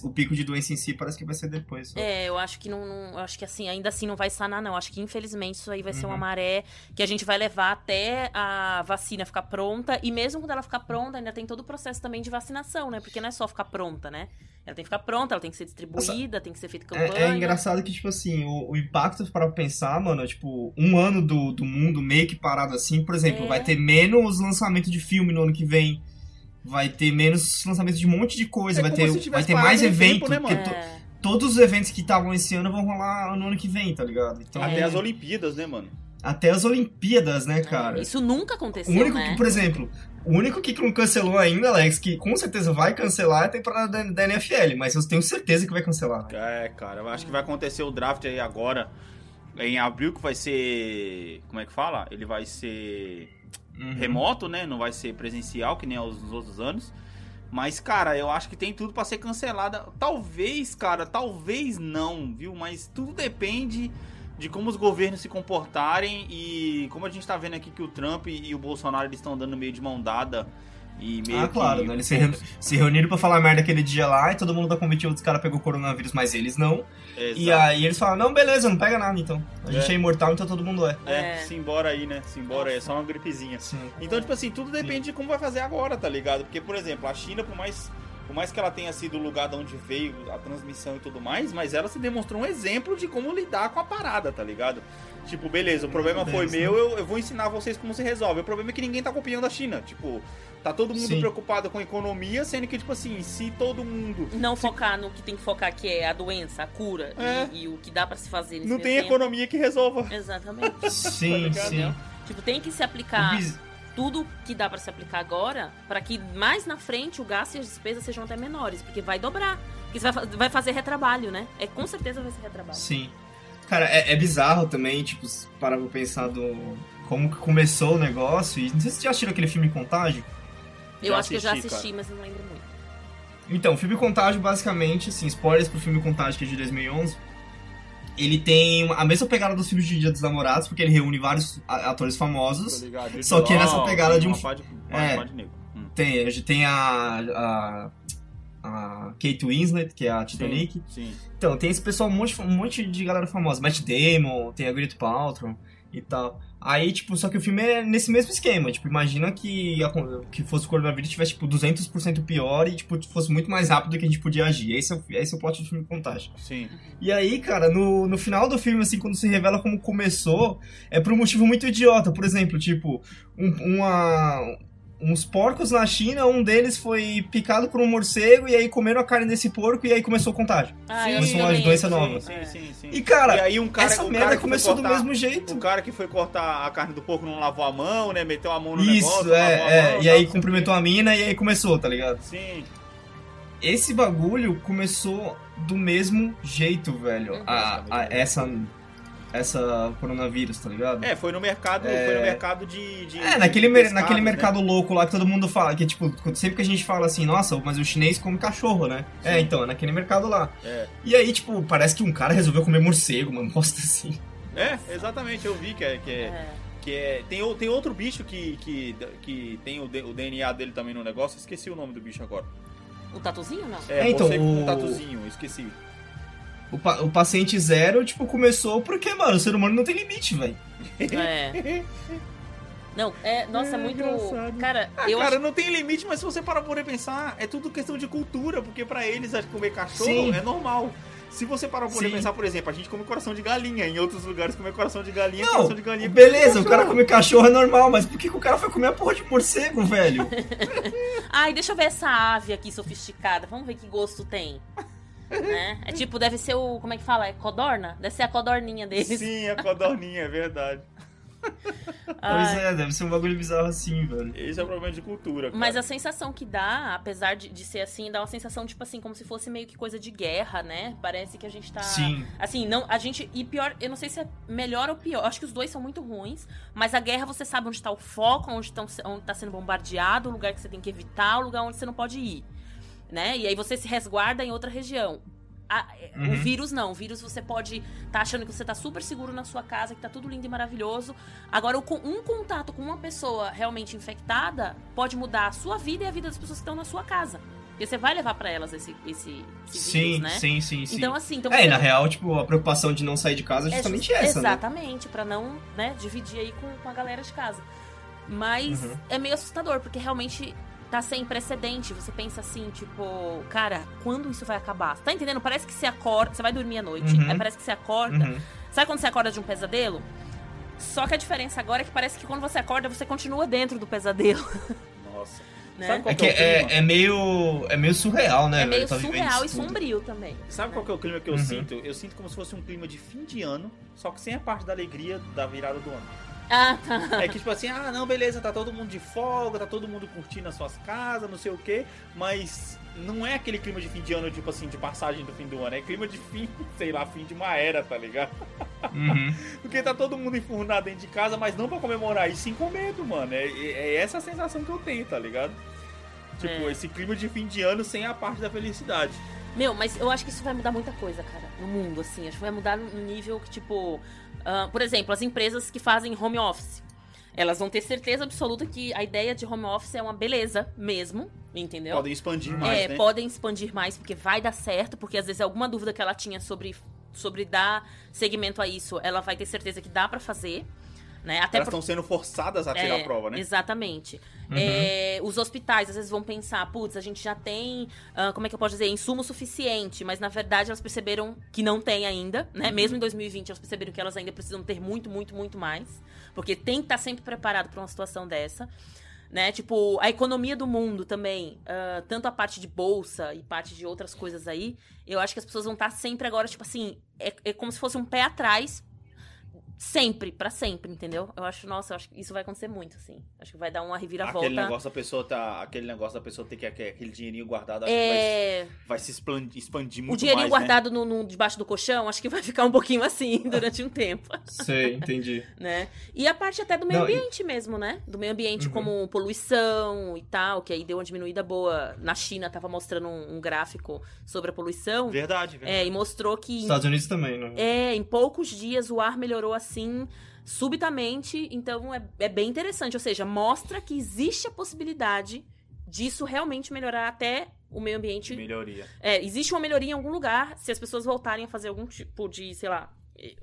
[SPEAKER 3] o, o pico de doença em si parece que vai ser depois. Só.
[SPEAKER 2] É, eu acho que não, não- eu acho que assim, ainda assim não vai sanar, não. Acho que infelizmente isso aí vai ser uma
[SPEAKER 3] Uhum.
[SPEAKER 2] maré que a gente vai levar até a vacina ficar pronta. E mesmo quando ela ficar pronta, ainda tem todo o processo também de vacinação, né? Porque não é só ficar pronta, né? Ela tem que ficar pronta, ela tem que ser distribuída, tem que ser feita campanha.
[SPEAKER 3] É, é engraçado que, tipo assim, o, o impacto para pensar, mano, tipo, um ano do, do mundo meio que parado assim, por exemplo,
[SPEAKER 2] É.
[SPEAKER 3] vai ter menos lançamento de filme no ano que vem. Vai ter menos lançamento de um monte de coisa,
[SPEAKER 1] É
[SPEAKER 3] vai ter, vai ter mais evento.
[SPEAKER 1] tempo, né,
[SPEAKER 3] to-
[SPEAKER 2] É.
[SPEAKER 3] todos os eventos que estavam esse ano vão rolar no ano que vem, tá ligado? Então,
[SPEAKER 1] Até
[SPEAKER 2] É.
[SPEAKER 1] as Olimpíadas, né, mano?
[SPEAKER 3] Até as Olimpíadas, né, cara?
[SPEAKER 2] Isso nunca
[SPEAKER 3] O
[SPEAKER 2] aconteceu,
[SPEAKER 3] único
[SPEAKER 2] né?
[SPEAKER 3] que, por exemplo, o único que não cancelou ainda, Alex, que com certeza vai cancelar é a temporada da, da NFL, mas eu tenho certeza que vai cancelar.
[SPEAKER 1] É, cara, eu acho que vai acontecer o draft aí agora, em abril, que vai ser. Como é que fala? Ele vai ser
[SPEAKER 3] Uhum.
[SPEAKER 1] remoto, né? Não vai ser presencial, que nem os, os outros anos. Mas, cara, eu acho que tem tudo pra ser cancelada. Talvez, cara, talvez não, viu? Mas tudo depende de como os governos se comportarem e como a gente tá vendo aqui que o Trump e o Bolsonaro eles estão dando meio de mão dada E meio
[SPEAKER 3] Ah, claro,
[SPEAKER 1] que...
[SPEAKER 3] né? Eles se, reuni- se reuniram pra falar merda aquele dia lá e todo mundo da comitiva dos caras pegou coronavírus, mas eles não. E
[SPEAKER 1] Exato.
[SPEAKER 3] aí eles falaram, não, beleza, não pega nada então. A gente
[SPEAKER 1] É.
[SPEAKER 3] é, imortal, então todo mundo é.
[SPEAKER 1] É,
[SPEAKER 2] É.
[SPEAKER 1] se embora aí, né? Se embora aí, é só uma gripezinha.
[SPEAKER 3] Sim.
[SPEAKER 1] Então, tipo assim, tudo depende de como vai fazer agora, tá ligado? Porque, por exemplo, a China, por mais, por mais que ela tenha sido o lugar de onde veio a transmissão e tudo mais, mas ela se demonstrou um exemplo de como lidar com a parada, tá ligado? Tipo, beleza, o problema foi meu, eu, eu vou ensinar vocês como se resolve. O problema é que ninguém tá copiando a China. Tipo, tá todo mundo
[SPEAKER 3] Sim.
[SPEAKER 1] preocupado com a economia, sendo que, tipo assim, se todo mundo.
[SPEAKER 2] Não focar no que tem que focar, que é a doença, a cura
[SPEAKER 1] É.
[SPEAKER 2] e, e o que dá pra se fazer nesse
[SPEAKER 1] Não tem
[SPEAKER 2] tempo.
[SPEAKER 1] economia que resolva.
[SPEAKER 2] Exatamente.
[SPEAKER 3] Sim,
[SPEAKER 1] ligado?
[SPEAKER 3] sim.
[SPEAKER 2] tipo, tem que se
[SPEAKER 3] O
[SPEAKER 2] aplicar
[SPEAKER 3] bis-
[SPEAKER 2] tudo que dá pra se aplicar agora, pra que mais na frente o gasto e as despesas sejam até menores, porque vai dobrar. Porque você vai, vai fazer retrabalho, né? É com certeza vai ser retrabalho.
[SPEAKER 3] Sim. Cara, é, é bizarro também, tipo, pra pensar do. Como que começou o negócio. E não sei se vocês já assistiram aquele filme Contágio.
[SPEAKER 2] Eu
[SPEAKER 1] Já
[SPEAKER 2] acho que eu já
[SPEAKER 1] assisti,
[SPEAKER 2] assisti, mas não lembro muito.
[SPEAKER 3] Então, o filme Contágio, basicamente, assim, spoilers pro filme Contágio, que é de 2011. Ele tem a mesma pegada dos filmes de Dia dos Namorados, porque ele reúne vários atores famosos.
[SPEAKER 1] Ligado?
[SPEAKER 3] Só que nessa
[SPEAKER 1] Ó,
[SPEAKER 3] pegada de um-
[SPEAKER 1] pá de,
[SPEAKER 3] É.
[SPEAKER 1] pá de negro. Hum.
[SPEAKER 3] Tem, tem a, a, a Kate Winslet, que é a Titanic.
[SPEAKER 1] Sim.
[SPEAKER 3] Então, tem esse pessoal, um monte, um monte de galera famosa. Matt Damon, tem a Gwyneth Paltrow e tal. Aí, tipo, só que o filme é nesse mesmo esquema. Tipo, imagina que, a- que fosse o coronavírus tivesse, tipo, 200% pior e, tipo, fosse muito mais rápido do que a gente podia agir. Esse é o, esse é o plot do filme Contágio.
[SPEAKER 1] Sim.
[SPEAKER 3] E aí, cara, no, no final do filme, assim, quando se revela como começou, é por um motivo muito idiota. Por exemplo, tipo, um- uma, uns porcos na China, um deles foi picado por um morcego e aí comeram a carne desse porco e aí começou o contágio.
[SPEAKER 2] Ah,
[SPEAKER 3] começou uma doença nova.
[SPEAKER 1] Sim, sim, sim.
[SPEAKER 3] E, cara,
[SPEAKER 1] E aí um cara,
[SPEAKER 3] essa
[SPEAKER 1] o
[SPEAKER 3] merda
[SPEAKER 1] cara
[SPEAKER 3] começou do
[SPEAKER 1] cortar-
[SPEAKER 3] mesmo jeito.
[SPEAKER 1] O cara que foi cortar a carne do porco não lavou a mão, né? Meteu a mão no
[SPEAKER 3] Isso,
[SPEAKER 1] negócio. lavou a
[SPEAKER 3] é,
[SPEAKER 1] mão,
[SPEAKER 3] é.
[SPEAKER 1] tal,
[SPEAKER 3] E aí cumprimentou a mina e aí começou, tá ligado?
[SPEAKER 1] Sim.
[SPEAKER 3] Esse bagulho começou do mesmo jeito, velho.
[SPEAKER 2] Uhum.
[SPEAKER 3] A, a- essa, essa coronavírus, tá ligado?
[SPEAKER 1] É, foi no mercado,
[SPEAKER 3] É.
[SPEAKER 1] foi no mercado de. de
[SPEAKER 3] É, naquele,
[SPEAKER 1] de
[SPEAKER 3] mer-
[SPEAKER 1] pescados,
[SPEAKER 3] naquele
[SPEAKER 1] né?
[SPEAKER 3] mercado louco lá que todo mundo fala, que tipo, sempre que a gente fala assim, nossa, mas o chinês come cachorro, né? É,
[SPEAKER 1] Sim.
[SPEAKER 3] então, é naquele mercado lá.
[SPEAKER 1] É.
[SPEAKER 3] E aí, tipo, parece que um cara resolveu comer morcego, mano, bosta assim.
[SPEAKER 1] É, exatamente, eu vi que é. Que é,
[SPEAKER 2] É.
[SPEAKER 1] que é tem, tem outro bicho que, que, que tem o, D- o DNA dele também no negócio, esqueci o nome do bicho agora.
[SPEAKER 2] O tatuzinho, não?
[SPEAKER 1] É,
[SPEAKER 3] É, então,
[SPEAKER 1] você com um
[SPEAKER 3] o-
[SPEAKER 1] tatuzinho, esqueci.
[SPEAKER 3] O, pa- o paciente zero, tipo, começou porque, mano, o ser humano não tem limite, velho.
[SPEAKER 2] É. Não, é. Nossa, é,
[SPEAKER 1] É,
[SPEAKER 2] muito.
[SPEAKER 1] engraçado.
[SPEAKER 2] Cara,
[SPEAKER 1] Ah,
[SPEAKER 2] eu
[SPEAKER 1] cara,
[SPEAKER 2] acho.
[SPEAKER 1] não tem limite, mas se você parar por pensar, é tudo questão de cultura, porque pra eles comer cachorro
[SPEAKER 3] Sim.
[SPEAKER 1] é normal. Se você parar por pensar, por exemplo, a gente come coração de galinha, em outros lugares comer coração de galinha,
[SPEAKER 3] Não,
[SPEAKER 1] coração de galinha.
[SPEAKER 3] beleza, o cara
[SPEAKER 1] cachorro.
[SPEAKER 3] come cachorro é normal, mas por que, que o cara foi comer a porra de morcego, velho?
[SPEAKER 2] Ai, deixa eu ver essa ave aqui sofisticada. Vamos ver que gosto tem. Né? É tipo, deve ser o. Como é que fala? É codorna? Deve ser a codorninha deles.
[SPEAKER 1] Sim, a codorninha, é verdade.
[SPEAKER 3] pois
[SPEAKER 2] Ai.
[SPEAKER 3] é, deve ser um bagulho bizarro assim, velho.
[SPEAKER 1] Esse é o problema de cultura, cara.
[SPEAKER 2] Mas a sensação que dá, apesar de, de ser assim, dá uma sensação, tipo assim, como se fosse meio que coisa de guerra, né? Parece que a gente tá.
[SPEAKER 3] Sim.
[SPEAKER 2] Assim, não, a gente. E pior, eu não sei se é melhor ou pior. Acho que os dois são muito ruins. Mas a guerra você sabe onde tá o foco, onde, tão, onde tá sendo bombardeado, o lugar que você tem que evitar, o lugar onde você não pode ir. Né? E aí você se resguarda em outra região. A- O
[SPEAKER 3] Uhum.
[SPEAKER 2] vírus não. O vírus você pode tá achando que você tá super seguro na sua casa, que tá tudo lindo e maravilhoso. Agora, o um contato com uma pessoa realmente infectada pode mudar a sua vida e a vida das pessoas que estão na sua casa. Porque você vai levar pra elas esse, esse, esse
[SPEAKER 3] Sim,
[SPEAKER 2] vírus, né?
[SPEAKER 3] sim, sim, sim.
[SPEAKER 2] Então, assim, então
[SPEAKER 3] é,
[SPEAKER 2] você-
[SPEAKER 3] na real, tipo, a preocupação de não sair de casa é
[SPEAKER 2] é
[SPEAKER 3] justamente
[SPEAKER 2] just-
[SPEAKER 3] essa, né?
[SPEAKER 2] Exatamente, pra não, né, dividir aí com, com a galera de casa. Mas
[SPEAKER 3] Uhum.
[SPEAKER 2] é meio assustador, porque realmente tá sem precedente. Você pensa assim, tipo, cara, quando isso vai acabar? Você tá entendendo? Parece que você acorda, você vai dormir à noite,
[SPEAKER 3] Uhum.
[SPEAKER 2] aí parece que você acorda.
[SPEAKER 3] Uhum.
[SPEAKER 2] Sabe quando você acorda de um pesadelo? Só que a diferença agora é que parece que quando você acorda, você continua dentro do pesadelo,
[SPEAKER 1] Nossa.
[SPEAKER 2] né?
[SPEAKER 1] Sabe qual
[SPEAKER 3] É
[SPEAKER 1] que
[SPEAKER 3] que
[SPEAKER 1] é
[SPEAKER 3] é, é meio. É meio surreal, né?
[SPEAKER 2] É meio
[SPEAKER 3] tá
[SPEAKER 2] surreal e sombrio também.
[SPEAKER 1] Sabe qual que é o clima que eu
[SPEAKER 3] Uhum.
[SPEAKER 1] sinto? Eu sinto como se fosse um clima de fim de ano, só que sem a parte da alegria da virada do ano.
[SPEAKER 2] Ah, tá.
[SPEAKER 1] É que tipo assim, ah, não, beleza, tá todo mundo de folga, tá todo mundo curtindo as suas casas, não sei o quê, mas não é aquele clima de fim de ano, tipo assim, de passagem do fim do ano, é clima de fim, sei lá, fim de uma era, tá ligado?
[SPEAKER 3] Uhum.
[SPEAKER 1] Porque tá todo mundo enfurnado dentro de casa, mas não pra comemorar, e sim com medo, mano. É, é- é essa a sensação que eu tenho, tá ligado? Tipo,
[SPEAKER 2] É.
[SPEAKER 1] esse clima de fim de ano sem a parte da felicidade.
[SPEAKER 2] Meu, mas eu acho que isso vai mudar muita coisa, cara, no mundo, assim. Acho que vai mudar no nível que, tipo. Ah, por exemplo, as empresas que fazem home office. Elas vão ter certeza absoluta que a ideia de home office é uma beleza mesmo, entendeu?
[SPEAKER 1] Podem expandir mais,
[SPEAKER 2] é,
[SPEAKER 1] né?
[SPEAKER 2] podem expandir mais, porque vai dar certo, porque às vezes alguma dúvida que ela tinha sobre, sobre dar segmento a isso, ela vai ter certeza que dá pra fazer. Né? Até
[SPEAKER 1] Elas
[SPEAKER 2] por-
[SPEAKER 1] estão sendo forçadas a tirar
[SPEAKER 2] é,
[SPEAKER 1] a prova, né?
[SPEAKER 2] Exatamente.
[SPEAKER 3] Uhum.
[SPEAKER 2] É, os hospitais às vezes vão pensar, putz, a gente já tem, ah, como é que eu posso dizer, insumo suficiente, mas na verdade elas perceberam que não tem ainda, né?
[SPEAKER 1] Uhum.
[SPEAKER 2] Mesmo em 2020 elas perceberam que elas ainda precisam ter muito, muito, muito mais, porque tem que estar sempre preparado para uma situação dessa. Né? Tipo, a economia do mundo também, ah, tanto a parte de bolsa e parte de outras coisas aí, eu acho que as pessoas vão estar sempre agora, tipo assim, é, é como se fosse um pé atrás sempre, pra sempre, entendeu? Eu acho, nossa, eu acho que isso vai acontecer muito, assim. Acho que vai dar uma reviravolta.
[SPEAKER 1] Aquele negócio da pessoa tá. Aquele negócio da pessoa ter que aquele dinheirinho guardado, acho que
[SPEAKER 2] é...
[SPEAKER 1] vai, vai se expandir, expandir
[SPEAKER 2] O
[SPEAKER 1] muito
[SPEAKER 2] dinheirinho
[SPEAKER 1] mais, né?
[SPEAKER 2] guardado no, no- debaixo do colchão, acho que vai ficar um pouquinho assim durante um tempo,
[SPEAKER 3] Sei, entendi.
[SPEAKER 2] né? E a parte até do meio
[SPEAKER 3] Não, e-
[SPEAKER 2] ambiente mesmo, né? Do meio ambiente
[SPEAKER 3] Uhum.
[SPEAKER 2] como poluição e tal, que aí deu uma diminuída boa. Na China tava mostrando um, um gráfico sobre a poluição.
[SPEAKER 1] Verdade, verdade.
[SPEAKER 2] É, e mostrou que
[SPEAKER 3] Estados Unidos também, né?
[SPEAKER 2] É, em poucos dias o ar melhorou assim, subitamente. Então é, é bem interessante. Ou seja, mostra que existe a possibilidade disso realmente melhorar até o meio ambiente.
[SPEAKER 1] Melhoria.
[SPEAKER 2] É, existe uma melhoria em algum lugar se as pessoas voltarem a fazer algum tipo de, sei lá, eh,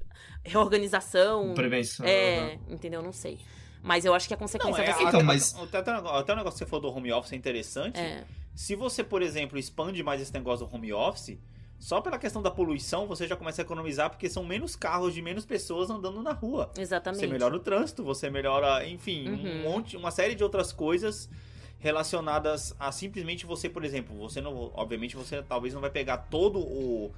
[SPEAKER 2] reorganização.
[SPEAKER 3] Prevenção.
[SPEAKER 2] É, entendeu? Não sei. Mas eu acho que a consequência
[SPEAKER 1] Não, é,
[SPEAKER 2] vai ser.
[SPEAKER 3] Então,
[SPEAKER 1] até,
[SPEAKER 3] mas-
[SPEAKER 1] até, até, até o negócio que você falou do home office é interessante.
[SPEAKER 2] É,
[SPEAKER 1] Se você, por exemplo, expande mais esse negócio do home office, só pela questão da poluição, você já começa a economizar porque são menos carros de menos pessoas andando na rua.
[SPEAKER 2] exatamente.
[SPEAKER 1] Você melhora o trânsito, você melhora, enfim, um
[SPEAKER 2] Uhum.
[SPEAKER 1] monte, uma série de outras coisas relacionadas a simplesmente você, por exemplo, você não, obviamente você talvez não vai pegar todo o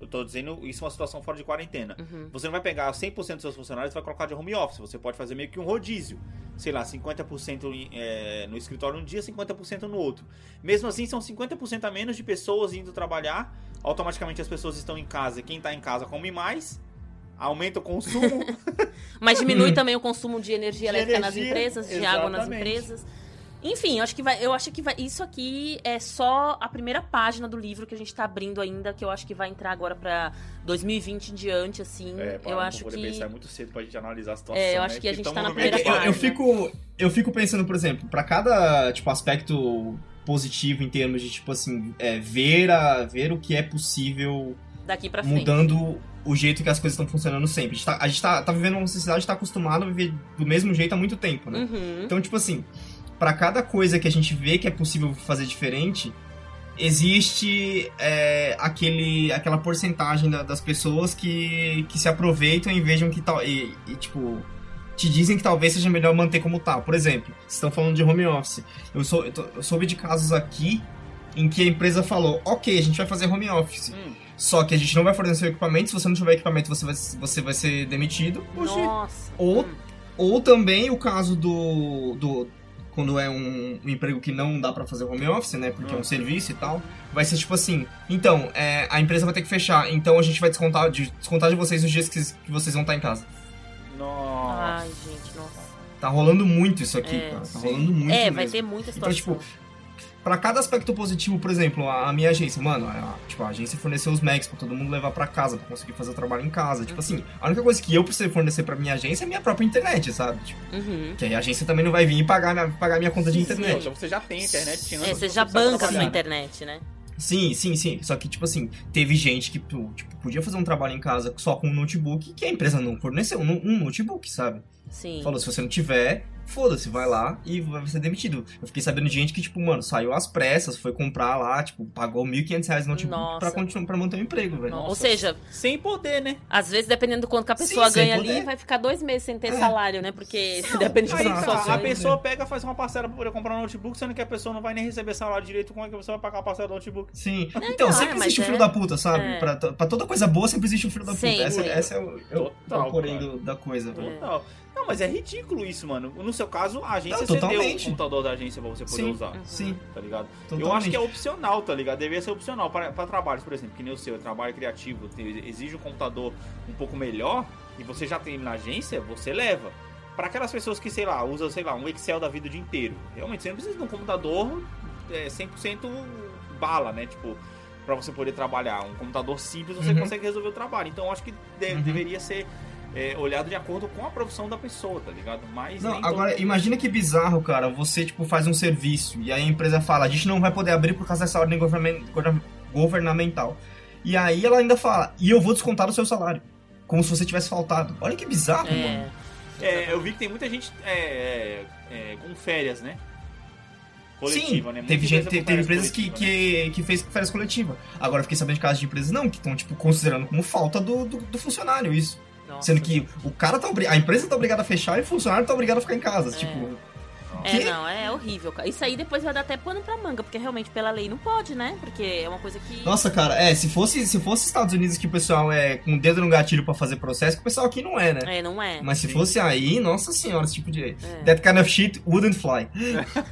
[SPEAKER 1] eu tô dizendo isso é uma situação fora de quarentena.
[SPEAKER 2] Uhum.
[SPEAKER 1] Você não vai pegar 100% dos seus funcionários e vai colocar de home office. Você pode fazer meio que um rodízio. Sei lá, 50% em- é, no escritório um dia, 50% no outro. Mesmo assim, são 50% a menos de pessoas indo trabalhar. Automaticamente as pessoas estão em casa. E quem tá em casa come mais. Aumenta o consumo.
[SPEAKER 2] Mas diminui também o consumo de energia
[SPEAKER 1] De
[SPEAKER 2] elétrica nas
[SPEAKER 1] energia,
[SPEAKER 2] empresas, de água nas
[SPEAKER 1] exatamente.
[SPEAKER 2] empresas. Enfim, eu acho que vai, eu acho que vai, isso aqui é só a primeira página do livro que a gente tá abrindo ainda, que eu acho que vai entrar agora pra 2020 em diante, assim.
[SPEAKER 1] É, para
[SPEAKER 2] eu
[SPEAKER 1] não
[SPEAKER 2] acho que
[SPEAKER 1] pensar é muito cedo pra gente analisar a situação.
[SPEAKER 2] É, eu
[SPEAKER 1] né?
[SPEAKER 2] acho que a gente
[SPEAKER 1] tamo
[SPEAKER 2] tá na primeira
[SPEAKER 3] eu, eu
[SPEAKER 2] página.
[SPEAKER 3] fico, eu fico pensando, por exemplo, pra cada tipo, aspecto positivo em termos de, tipo assim, é, ver, a, ver o que é possível
[SPEAKER 2] daqui frente.
[SPEAKER 3] mudando o jeito que as coisas estão funcionando sempre. A gente tá, a gente tá, tá vivendo uma sociedade que tá acostumado a viver do mesmo jeito há muito tempo, né?
[SPEAKER 2] Uhum.
[SPEAKER 3] Então, tipo assim, pra cada coisa que a gente vê que é possível fazer diferente, existe é, aquele, aquela porcentagem da- das pessoas que, que se aproveitam e vejam que tal. E, e, tipo. Te dizem que talvez seja melhor manter como tá. Por exemplo, estão falando de home office. Eu, sou, eu, tô- eu soube de casos aqui em que a empresa falou: ok, a gente vai fazer home office.
[SPEAKER 1] Hum,
[SPEAKER 3] Só que a gente não vai fornecer o equipamento. Se você não tiver equipamento, você vai, você vai ser demitido.
[SPEAKER 2] Nossa.
[SPEAKER 3] Ou-
[SPEAKER 2] Hum.
[SPEAKER 3] Ou também o caso do. do quando é um, um emprego que não dá pra fazer home office, né? Porque é um
[SPEAKER 1] Hum.
[SPEAKER 3] serviço e tal. Vai ser tipo assim. Então, é, a empresa vai ter que fechar. Então a gente vai descontar de, descontar de vocês os dias que, que vocês vão estar em casa.
[SPEAKER 1] Nossa.
[SPEAKER 3] Tá rolando muito isso aqui,
[SPEAKER 2] É,
[SPEAKER 3] cara. Tá
[SPEAKER 1] sim.
[SPEAKER 3] rolando muito.
[SPEAKER 2] é, vai
[SPEAKER 3] mesmo.
[SPEAKER 2] ter muita
[SPEAKER 3] Então,
[SPEAKER 2] situação.
[SPEAKER 3] tipo, Pra cada aspecto positivo, por exemplo, a, a minha agência, mano, a, tipo, a agência forneceu os Macs pra todo mundo levar pra casa, pra conseguir fazer o trabalho em casa. Tipo assim, a única coisa que eu precisei fornecer pra minha agência é a minha própria internet, sabe? Tipo,
[SPEAKER 2] Uhum.
[SPEAKER 3] que aí a agência também não vai vir e pagar, minha- pagar minha conta de
[SPEAKER 2] Sim,
[SPEAKER 3] internet.
[SPEAKER 1] Então você já tem internet tinha
[SPEAKER 2] É, você
[SPEAKER 1] de
[SPEAKER 2] já banca a sua internet, né?
[SPEAKER 3] Sim, sim, sim. Só que, tipo assim, teve gente que tipo, podia fazer um trabalho em casa só com um notebook que a empresa não forneceu um, um notebook, sabe?
[SPEAKER 2] Sim.
[SPEAKER 3] Falou, se você não tiver, foda-se, vai lá e vai ser demitido. Eu fiquei sabendo de gente que, tipo, mano, saiu às pressas, foi comprar lá, tipo, pagou 1.500 reais no notebook
[SPEAKER 2] Nossa.
[SPEAKER 3] pra, continuar, pra manter o emprego, velho.
[SPEAKER 2] Ou seja,
[SPEAKER 1] Sem poder, né?
[SPEAKER 2] às vezes, dependendo do quanto que a pessoa
[SPEAKER 3] Sim,
[SPEAKER 2] ganha ali, vai ficar dois meses sem ter
[SPEAKER 3] É.
[SPEAKER 2] salário, né? Porque depende de
[SPEAKER 1] Aí
[SPEAKER 2] outras
[SPEAKER 1] tá, a
[SPEAKER 2] situações.
[SPEAKER 1] pessoa pega, faz uma parcela pra poder comprar um notebook, sendo que a pessoa não vai nem receber salário direito. Como é que você vai pagar a parcela do notebook?
[SPEAKER 3] Sim.
[SPEAKER 2] não,
[SPEAKER 3] Então, sempre
[SPEAKER 2] é, mas
[SPEAKER 3] existe um filho
[SPEAKER 2] é-
[SPEAKER 3] da puta, sabe?
[SPEAKER 2] é.
[SPEAKER 3] Pra, pra toda coisa boa sempre existe um filho da puta.
[SPEAKER 2] Sim,
[SPEAKER 3] essa, essa é o, é o,
[SPEAKER 1] Total,
[SPEAKER 3] é o porém da coisa, velho.
[SPEAKER 1] Total. Não, mas é ridículo isso, mano. No seu caso, a agência
[SPEAKER 3] Não,
[SPEAKER 1] cedeu o computador da agência pra você poder
[SPEAKER 3] Sim.
[SPEAKER 1] usar.
[SPEAKER 3] Sim,
[SPEAKER 1] Tá ligado? Eu
[SPEAKER 3] totalmente.
[SPEAKER 1] acho que é opcional, tá ligado? Deveria ser opcional para, trabalhos, por exemplo, que nem o seu, trabalho criativo, exige um computador um pouco melhor e você já tem ele na agência, você leva. Para aquelas pessoas que, sei lá, usam, sei lá, um Excel da vida o dia inteiro. Realmente, você não precisa de um computador é, 100% bala, né? Tipo, para você poder trabalhar. Um computador simples você
[SPEAKER 3] Uhum.
[SPEAKER 1] consegue resolver o trabalho. Então, eu acho que de-
[SPEAKER 3] Uhum.
[SPEAKER 1] deveria ser é, olhado de acordo com a profissão da pessoa, tá ligado? Mas
[SPEAKER 3] Não, agora
[SPEAKER 1] todo-
[SPEAKER 3] imagina que bizarro, cara. Você, tipo, faz um serviço e aí a empresa fala, a gente não vai poder abrir por causa dessa ordem governamen- governa- governamental. E aí ela ainda fala, e eu vou descontar o seu salário. Como se você tivesse faltado. Olha que bizarro,
[SPEAKER 2] É.
[SPEAKER 3] mano.
[SPEAKER 1] É, eu vi que tem muita gente é, é, é, com férias, né? Coletiva,
[SPEAKER 3] Sim,
[SPEAKER 1] né?
[SPEAKER 3] Teve, gente,
[SPEAKER 1] empresa
[SPEAKER 3] teve, teve empresas que,
[SPEAKER 1] né?
[SPEAKER 3] que, que fez férias coletiva. Agora eu fiquei sabendo de casos de empresas não, que estão, tipo, considerando como falta do, do, do funcionário isso.
[SPEAKER 2] Nossa.
[SPEAKER 3] Sendo que o cara tá obri- a empresa tá obrigada a fechar e o funcionário tá obrigado a ficar em casa.
[SPEAKER 2] É.
[SPEAKER 3] Tipo,
[SPEAKER 2] É,
[SPEAKER 3] que-
[SPEAKER 2] não, é horrível, cara. Isso aí depois vai dar até pano pra manga, porque realmente pela lei não pode, né? Porque é uma coisa que.
[SPEAKER 3] Nossa, cara, é, se fosse, se fosse Estados Unidos que o pessoal é com o dedo no gatilho pra fazer processo, que o pessoal aqui não é, né?
[SPEAKER 2] É, não é.
[SPEAKER 3] Mas se
[SPEAKER 1] Sim.
[SPEAKER 3] fosse aí, nossa senhora, esse tipo de.
[SPEAKER 2] É.
[SPEAKER 3] That kind of shit wouldn't fly.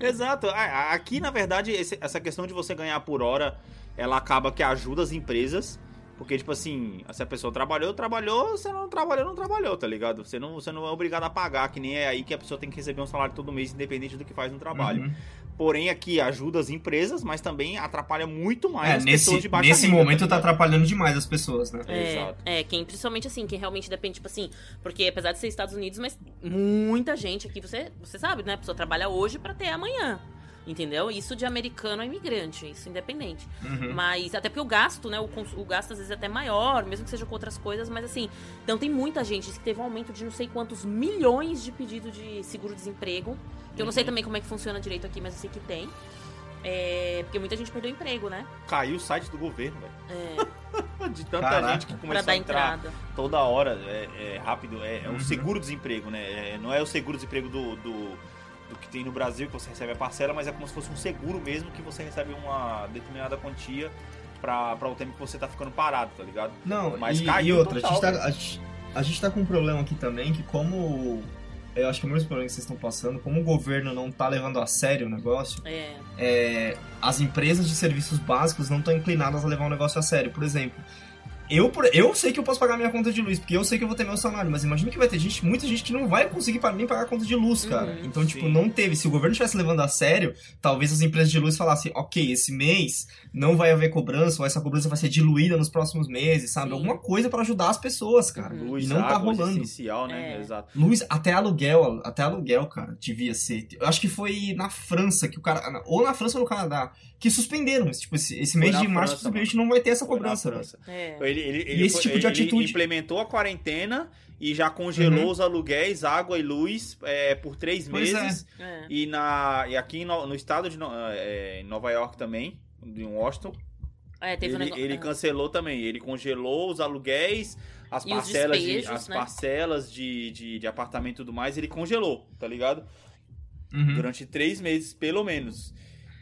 [SPEAKER 1] Exato. Ah, Aqui, na verdade, esse- essa questão de você ganhar por hora, ela acaba que ajuda as empresas. Porque, tipo assim, se a pessoa trabalhou, trabalhou, você não trabalhou, não trabalhou, tá ligado? Você não, você não é obrigado a pagar, que nem é aí que a pessoa tem que receber um salário todo mês, independente do que faz no trabalho.
[SPEAKER 3] Uhum.
[SPEAKER 1] Porém, aqui ajuda as empresas, mas também atrapalha muito mais
[SPEAKER 3] É,
[SPEAKER 1] as pessoas
[SPEAKER 3] nesse,
[SPEAKER 1] de baixa
[SPEAKER 3] nesse
[SPEAKER 1] renda,
[SPEAKER 3] momento tá
[SPEAKER 1] ligado?
[SPEAKER 3] atrapalhando demais as pessoas, né?
[SPEAKER 2] É,
[SPEAKER 1] Exato.
[SPEAKER 2] é, quem principalmente assim, quem realmente depende, tipo assim, porque apesar de ser Estados Unidos, mas muita gente aqui, você, você sabe, né? A pessoa trabalha hoje pra ter amanhã. Entendeu? Isso de americano é imigrante, isso independente.
[SPEAKER 3] Uhum.
[SPEAKER 2] Mas até porque o gasto, né? O, o gasto às vezes é até maior, mesmo que seja com outras coisas, mas assim, então tem muita gente que teve um aumento de não sei quantos milhões de pedido de seguro-desemprego. Que eu não sei
[SPEAKER 1] Uhum.
[SPEAKER 2] também como é que funciona direito aqui, mas eu sei que tem. É, porque muita gente perdeu emprego, né?
[SPEAKER 1] Caiu o site do governo, velho.
[SPEAKER 2] É,
[SPEAKER 1] De tanta
[SPEAKER 3] Caraca.
[SPEAKER 1] gente que começou
[SPEAKER 2] dar
[SPEAKER 1] a entrar
[SPEAKER 2] entrada.
[SPEAKER 1] toda hora, é, é rápido, é, é
[SPEAKER 3] Uhum.
[SPEAKER 1] o seguro-desemprego, né? É, não é o seguro-desemprego do, do, do que tem no Brasil, que você recebe a parcela, mas é como se fosse um seguro mesmo, que você recebe uma determinada quantia pra, pra o tempo que você tá ficando parado, tá ligado?
[SPEAKER 3] Não,
[SPEAKER 1] Mas
[SPEAKER 3] e, e outra,
[SPEAKER 1] total,
[SPEAKER 3] a, gente tá, a, a gente tá com um problema aqui também, que como. Eu acho que é o mesmo problema que vocês estão passando, como o governo não tá levando a sério o negócio,
[SPEAKER 2] É.
[SPEAKER 3] é, as empresas de serviços básicos não estão inclinadas a levar o negócio a sério. Por exemplo, eu, por- eu sei que eu posso pagar minha conta de luz, porque eu sei que eu vou ter meu salário, mas imagina que vai ter gente, muita gente que não vai conseguir pa- nem pagar a conta de luz, cara.
[SPEAKER 2] Uhum,
[SPEAKER 3] então, tipo,
[SPEAKER 1] sim.
[SPEAKER 3] não teve. Se o governo estivesse levando a sério, talvez as empresas de luz falassem, ok, esse mês não vai haver cobrança, ou essa cobrança vai ser diluída nos próximos meses, sabe?
[SPEAKER 2] Sim.
[SPEAKER 3] Alguma coisa pra ajudar as pessoas, cara.
[SPEAKER 2] Uhum.
[SPEAKER 1] Luz,
[SPEAKER 3] E não tá
[SPEAKER 1] água,
[SPEAKER 3] rolando.
[SPEAKER 1] essencial, né?
[SPEAKER 2] É.
[SPEAKER 1] Exato.
[SPEAKER 3] Luz, até aluguel, até aluguel, cara, devia ser. Eu acho que foi na França que o cara. Ou na França ou no Canadá, que suspenderam. Tipo, esse, esse mês
[SPEAKER 1] na
[SPEAKER 3] de março,
[SPEAKER 1] França,
[SPEAKER 3] simplesmente não vai ter essa
[SPEAKER 1] Foi na
[SPEAKER 3] cobrança, velho.
[SPEAKER 1] França.
[SPEAKER 2] É.
[SPEAKER 1] Ele, ele,
[SPEAKER 3] E
[SPEAKER 1] ele
[SPEAKER 3] esse
[SPEAKER 1] foi-
[SPEAKER 3] tipo de
[SPEAKER 1] ele
[SPEAKER 3] atitude-
[SPEAKER 1] implementou a quarentena e já congelou
[SPEAKER 3] Uhum.
[SPEAKER 1] os aluguéis, água e luz é, por três
[SPEAKER 3] Pois é.
[SPEAKER 1] meses.
[SPEAKER 2] É.
[SPEAKER 1] E, na, e aqui no, no estado de No- é, em Nova York também, em Washington,
[SPEAKER 2] É, teve um
[SPEAKER 1] ele,
[SPEAKER 2] negócio.
[SPEAKER 1] ele
[SPEAKER 2] é.
[SPEAKER 1] cancelou também. Ele congelou os aluguéis, as
[SPEAKER 2] E
[SPEAKER 1] parcelas, de, as
[SPEAKER 2] né?
[SPEAKER 1] parcelas de, de, de apartamento e tudo mais, ele congelou, tá ligado?
[SPEAKER 3] Uhum.
[SPEAKER 1] Durante três meses, pelo menos.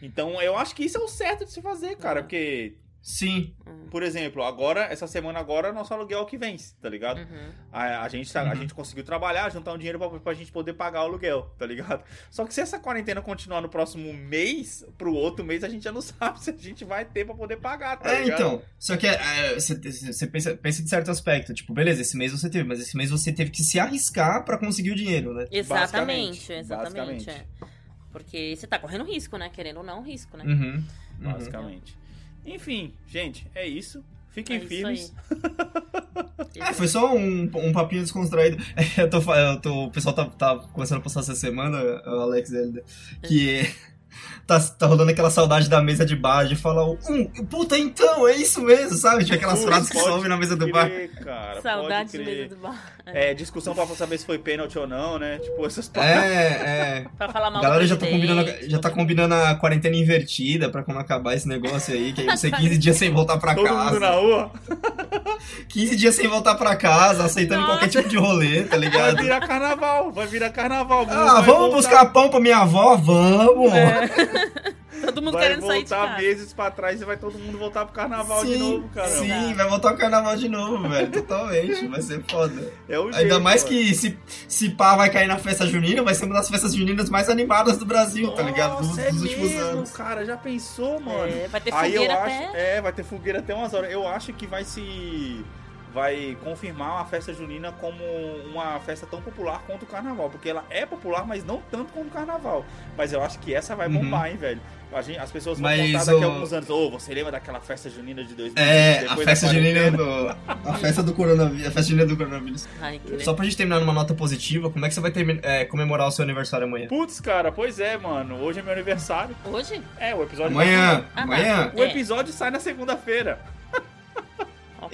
[SPEAKER 1] Então eu acho que isso é o certo de se fazer, cara.
[SPEAKER 2] Uhum.
[SPEAKER 1] Porque,
[SPEAKER 3] Sim.
[SPEAKER 1] por exemplo, agora, essa semana agora, nosso aluguel é o que vence, tá ligado?
[SPEAKER 2] Uhum.
[SPEAKER 1] A, a gente, tá- a
[SPEAKER 3] Uhum.
[SPEAKER 1] gente conseguiu trabalhar, juntar um dinheiro pra, pra gente poder pagar o aluguel, tá ligado? Só que se essa quarentena continuar no próximo mês, pro outro mês, a gente já não sabe se a gente vai ter pra poder pagar, tá
[SPEAKER 3] É,
[SPEAKER 1] ligado?
[SPEAKER 3] então. Só que é, você você pensa, pensa de certo aspecto. Tipo, beleza, esse mês você teve, mas esse mês você teve que se arriscar pra conseguir o dinheiro, né?
[SPEAKER 2] Exatamente,
[SPEAKER 1] Basicamente,
[SPEAKER 2] exatamente.
[SPEAKER 1] basicamente.
[SPEAKER 2] é. Porque você tá correndo risco, né? Querendo ou não, risco, né?
[SPEAKER 3] Uhum. uhum.
[SPEAKER 1] Basicamente. Enfim, gente, é isso. Fiquem
[SPEAKER 2] É isso
[SPEAKER 1] firmes.
[SPEAKER 3] É, foi só um, um papinho descontraído. Eu tô, eu tô, o pessoal tá, tá começando a postar essa semana, o Alex Zelda, que tá, tá rolando aquela saudade da mesa de bar de falar o um, puta, então, é isso mesmo, sabe? Tipo aquelas
[SPEAKER 1] Putz,
[SPEAKER 3] frases que sobem na mesa do bar.
[SPEAKER 1] crer, cara,
[SPEAKER 2] Saudade de mesa do bar.
[SPEAKER 1] É, discussão pra saber se foi pênalti ou não, né? Tipo, essas paradas.
[SPEAKER 3] É, é.
[SPEAKER 2] Pra falar mal
[SPEAKER 3] A galera já tá, combinando, já tá combinando a quarentena invertida pra quando acabar esse negócio aí, que aí você 15 dias sem voltar pra
[SPEAKER 1] Todo
[SPEAKER 3] casa.
[SPEAKER 1] mundo na rua.
[SPEAKER 3] 15 dias sem voltar pra casa, aceitando
[SPEAKER 2] Nossa.
[SPEAKER 3] qualquer tipo de rolê, tá
[SPEAKER 1] Vai
[SPEAKER 3] ligado?
[SPEAKER 1] virar carnaval, vai virar carnaval.
[SPEAKER 3] Ah,
[SPEAKER 1] Vai
[SPEAKER 3] vamos
[SPEAKER 1] voltar-
[SPEAKER 3] buscar pão pra minha avó? Vamos!
[SPEAKER 2] É. Todo mundo
[SPEAKER 1] Vai
[SPEAKER 2] querendo sair de
[SPEAKER 1] voltar
[SPEAKER 2] casa.
[SPEAKER 1] meses pra trás e vai todo mundo voltar pro carnaval de
[SPEAKER 3] sim,
[SPEAKER 1] novo, cara.
[SPEAKER 3] sim, vai voltar o carnaval de novo, velho. Totalmente, vai ser foda.
[SPEAKER 1] É o
[SPEAKER 3] Ainda
[SPEAKER 1] jeito,
[SPEAKER 3] mais
[SPEAKER 1] mano.
[SPEAKER 3] que se, se pá vai cair na festa junina, vai ser uma das festas juninas mais animadas do Brasil, tá ligado? Dos,
[SPEAKER 1] Nossa, é
[SPEAKER 3] dos últimos
[SPEAKER 1] mesmo,
[SPEAKER 3] anos.
[SPEAKER 1] cara. Já pensou, mano?
[SPEAKER 2] É, vai ter
[SPEAKER 1] Aí eu
[SPEAKER 2] fogueira
[SPEAKER 1] acho,
[SPEAKER 2] até.
[SPEAKER 1] é, vai ter fogueira até umas horas. Eu acho que vai se vai confirmar a festa junina como uma festa tão popular quanto o carnaval. Porque ela é popular, mas não tanto como o carnaval. Mas eu acho que essa vai
[SPEAKER 3] Uhum.
[SPEAKER 1] bombar, hein, velho. A gente- as pessoas vão
[SPEAKER 3] Mas
[SPEAKER 1] contar daqui a
[SPEAKER 3] o-
[SPEAKER 1] alguns anos. Ô, você lembra daquela festa junina de 2000?
[SPEAKER 3] É, a festa junina
[SPEAKER 1] quarentena?"
[SPEAKER 3] do. A festa do coronavírus. A festa junina do coronavírus.
[SPEAKER 2] Ai,
[SPEAKER 3] Só pra gente terminar numa nota positiva, como é que você vai termi- é, comemorar o seu aniversário amanhã?
[SPEAKER 1] Putz, cara, pois é, mano. Hoje é meu aniversário.
[SPEAKER 2] Hoje?
[SPEAKER 1] É, o episódio
[SPEAKER 3] Amanhã!
[SPEAKER 2] Ah,
[SPEAKER 3] Amanhã!
[SPEAKER 1] O
[SPEAKER 2] É.
[SPEAKER 1] episódio sai na segunda-feira.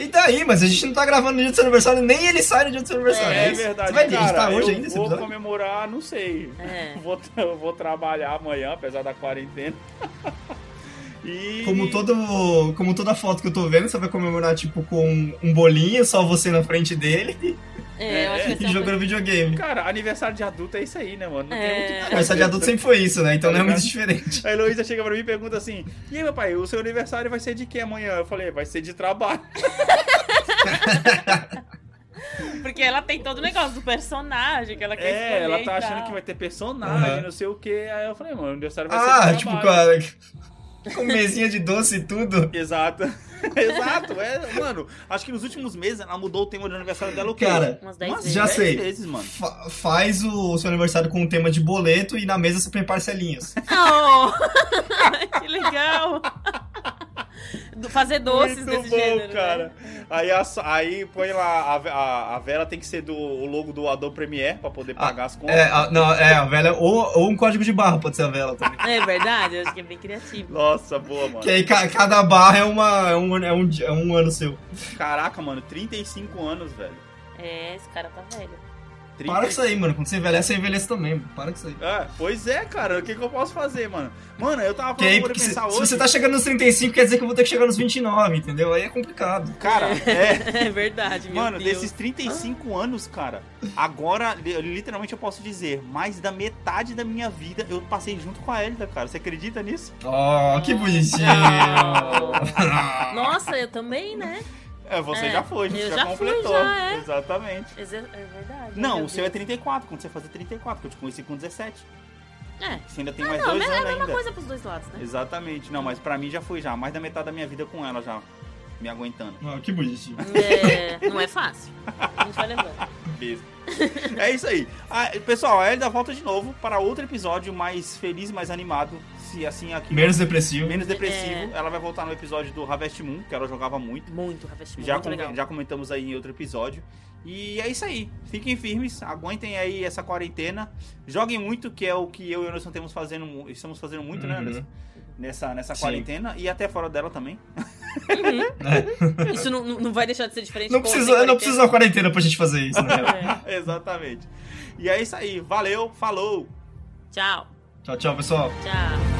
[SPEAKER 3] E daí? Mas a gente não tá gravando no dia do seu aniversário, nem ele sai no dia do seu aniversário.
[SPEAKER 1] É,
[SPEAKER 3] isso?
[SPEAKER 1] verdade,
[SPEAKER 3] Você vai
[SPEAKER 1] cara.
[SPEAKER 3] editar hoje
[SPEAKER 1] eu
[SPEAKER 3] ainda esse
[SPEAKER 1] vou
[SPEAKER 3] episódio?
[SPEAKER 1] comemorar, não sei.
[SPEAKER 2] É.
[SPEAKER 1] Vou, eu vou trabalhar amanhã, apesar da quarentena. E...
[SPEAKER 3] Como, todo, como toda foto que eu tô vendo, você vai comemorar, tipo, com um bolinho, só você na frente dele
[SPEAKER 2] É, eu acho que
[SPEAKER 3] e
[SPEAKER 2] ser uma
[SPEAKER 3] jogando videogame.
[SPEAKER 1] Cara, aniversário de adulto é isso aí, né, mano? Não
[SPEAKER 2] É.
[SPEAKER 1] tem muito
[SPEAKER 3] Aniversário de adulto sempre foi isso, né? Então
[SPEAKER 1] Tá
[SPEAKER 3] não é muito diferente.
[SPEAKER 1] A Heloísa chega pra mim e pergunta assim: E aí, meu pai, o seu aniversário vai ser de que amanhã? Eu falei: Vai ser de trabalho.
[SPEAKER 2] Porque ela tem todo o negócio do personagem que ela quer
[SPEAKER 1] É, ela tá achando que vai ter personagem,
[SPEAKER 3] Aham.
[SPEAKER 1] não sei o que. Aí eu falei: Mano, o aniversário vai ser
[SPEAKER 3] Ah,
[SPEAKER 1] de
[SPEAKER 3] tipo,
[SPEAKER 1] trabalho.
[SPEAKER 3] com, a, com mesinha de doce e tudo.
[SPEAKER 1] Exato. Exato. É, mano, acho que nos últimos meses ela mudou o tema do aniversário dela o quê?
[SPEAKER 3] Cara,
[SPEAKER 2] Umas 10
[SPEAKER 1] Umas
[SPEAKER 2] vezes.
[SPEAKER 3] já
[SPEAKER 1] 10
[SPEAKER 3] sei.
[SPEAKER 1] vezes, mano.
[SPEAKER 3] Fa- faz o seu aniversário com um tema de boleto e na mesa você põe parcelinhas.
[SPEAKER 2] Oh, que legal! Fazer doces
[SPEAKER 1] Muito
[SPEAKER 2] desse
[SPEAKER 1] bom,
[SPEAKER 2] gênero,
[SPEAKER 1] cara.
[SPEAKER 2] né?
[SPEAKER 1] Aí, a, aí põe lá, a, a, a vela tem que ser do o logo do Adobe Premiere pra poder pagar as contas.
[SPEAKER 3] É, a, não, é, a velha. Ou, ou um código de barra pode ser a vela também.
[SPEAKER 2] É verdade, eu acho que é bem criativo.
[SPEAKER 1] Nossa, boa, mano.
[SPEAKER 3] Que aí ca- cada barra é, uma, é, um, é, um, é um ano seu.
[SPEAKER 1] Caraca, mano, 35 anos, velho.
[SPEAKER 2] É, esse cara tá velho.
[SPEAKER 1] 30...
[SPEAKER 3] Para com isso aí, mano. Quando você envelhece, você envelhece também. mano. Para com isso aí.
[SPEAKER 1] É, pois é, cara. O que, que eu posso fazer, mano? Mano, eu tava falando
[SPEAKER 3] se,
[SPEAKER 1] pensar
[SPEAKER 3] se
[SPEAKER 1] hoje.
[SPEAKER 3] você tá chegando nos 35, quer dizer que eu vou ter que chegar nos 29, entendeu? Aí é complicado.
[SPEAKER 1] Cara, é.
[SPEAKER 2] É verdade, meu
[SPEAKER 1] Mano,
[SPEAKER 2] Deus.
[SPEAKER 1] desses 35 anos, cara, agora, li- literalmente eu posso dizer, mais da metade da minha vida eu passei junto com a Elida, cara. Você acredita nisso?
[SPEAKER 3] Oh, que bonitinho.
[SPEAKER 2] Nossa, eu também, né?
[SPEAKER 1] É, você
[SPEAKER 2] É,
[SPEAKER 1] já foi, a gente
[SPEAKER 2] eu
[SPEAKER 1] já,
[SPEAKER 2] já fui,
[SPEAKER 1] completou.
[SPEAKER 2] já, é.
[SPEAKER 1] Exatamente.
[SPEAKER 2] Exe- É verdade.
[SPEAKER 1] Não, o seu é
[SPEAKER 2] Deus.
[SPEAKER 1] 34, quando você fazer 34, que eu te conheci com 17.
[SPEAKER 2] É.
[SPEAKER 1] Você ainda tem
[SPEAKER 2] Ah,
[SPEAKER 1] mais
[SPEAKER 2] não,
[SPEAKER 1] dois
[SPEAKER 2] é a
[SPEAKER 1] anos
[SPEAKER 2] mesma
[SPEAKER 1] ainda.
[SPEAKER 2] coisa pros dois lados, né?
[SPEAKER 1] Exatamente. Não, mas pra mim já foi já. Mais da metade da minha vida com ela já. Me aguentando.
[SPEAKER 3] Oh, que bonitinho.
[SPEAKER 2] É, não é fácil. A gente vai
[SPEAKER 1] Beijo. é isso aí. Ah, pessoal, a Elida volta de novo para outro episódio mais feliz e mais animado. Se assim aqui.
[SPEAKER 3] Menos depressivo.
[SPEAKER 1] menos depressivo.
[SPEAKER 2] É.
[SPEAKER 1] Ela vai voltar no episódio do Harvest Moon, que ela jogava muito.
[SPEAKER 2] Muito, Ravestimento.
[SPEAKER 1] Já,
[SPEAKER 2] muito
[SPEAKER 1] com-
[SPEAKER 2] legal.
[SPEAKER 1] já comentamos aí em outro episódio. E é isso aí. Fiquem firmes, aguentem aí essa quarentena. Joguem muito, que é o que eu e o Anderson temos fazendo, estamos fazendo muito, né,
[SPEAKER 3] Uhum.
[SPEAKER 1] Anderson? Nessa, nessa
[SPEAKER 3] Sim.
[SPEAKER 1] quarentena e até fora dela também.
[SPEAKER 2] Isso não, não vai deixar de ser diferente.
[SPEAKER 3] Não precisa, não
[SPEAKER 2] quarentena.
[SPEAKER 3] precisa uma quarentena pra gente fazer isso, né?
[SPEAKER 2] É.
[SPEAKER 1] Exatamente. E é isso aí. Valeu, falou!
[SPEAKER 2] Tchau.
[SPEAKER 3] tchau, tchau, pessoal.
[SPEAKER 2] Tchau.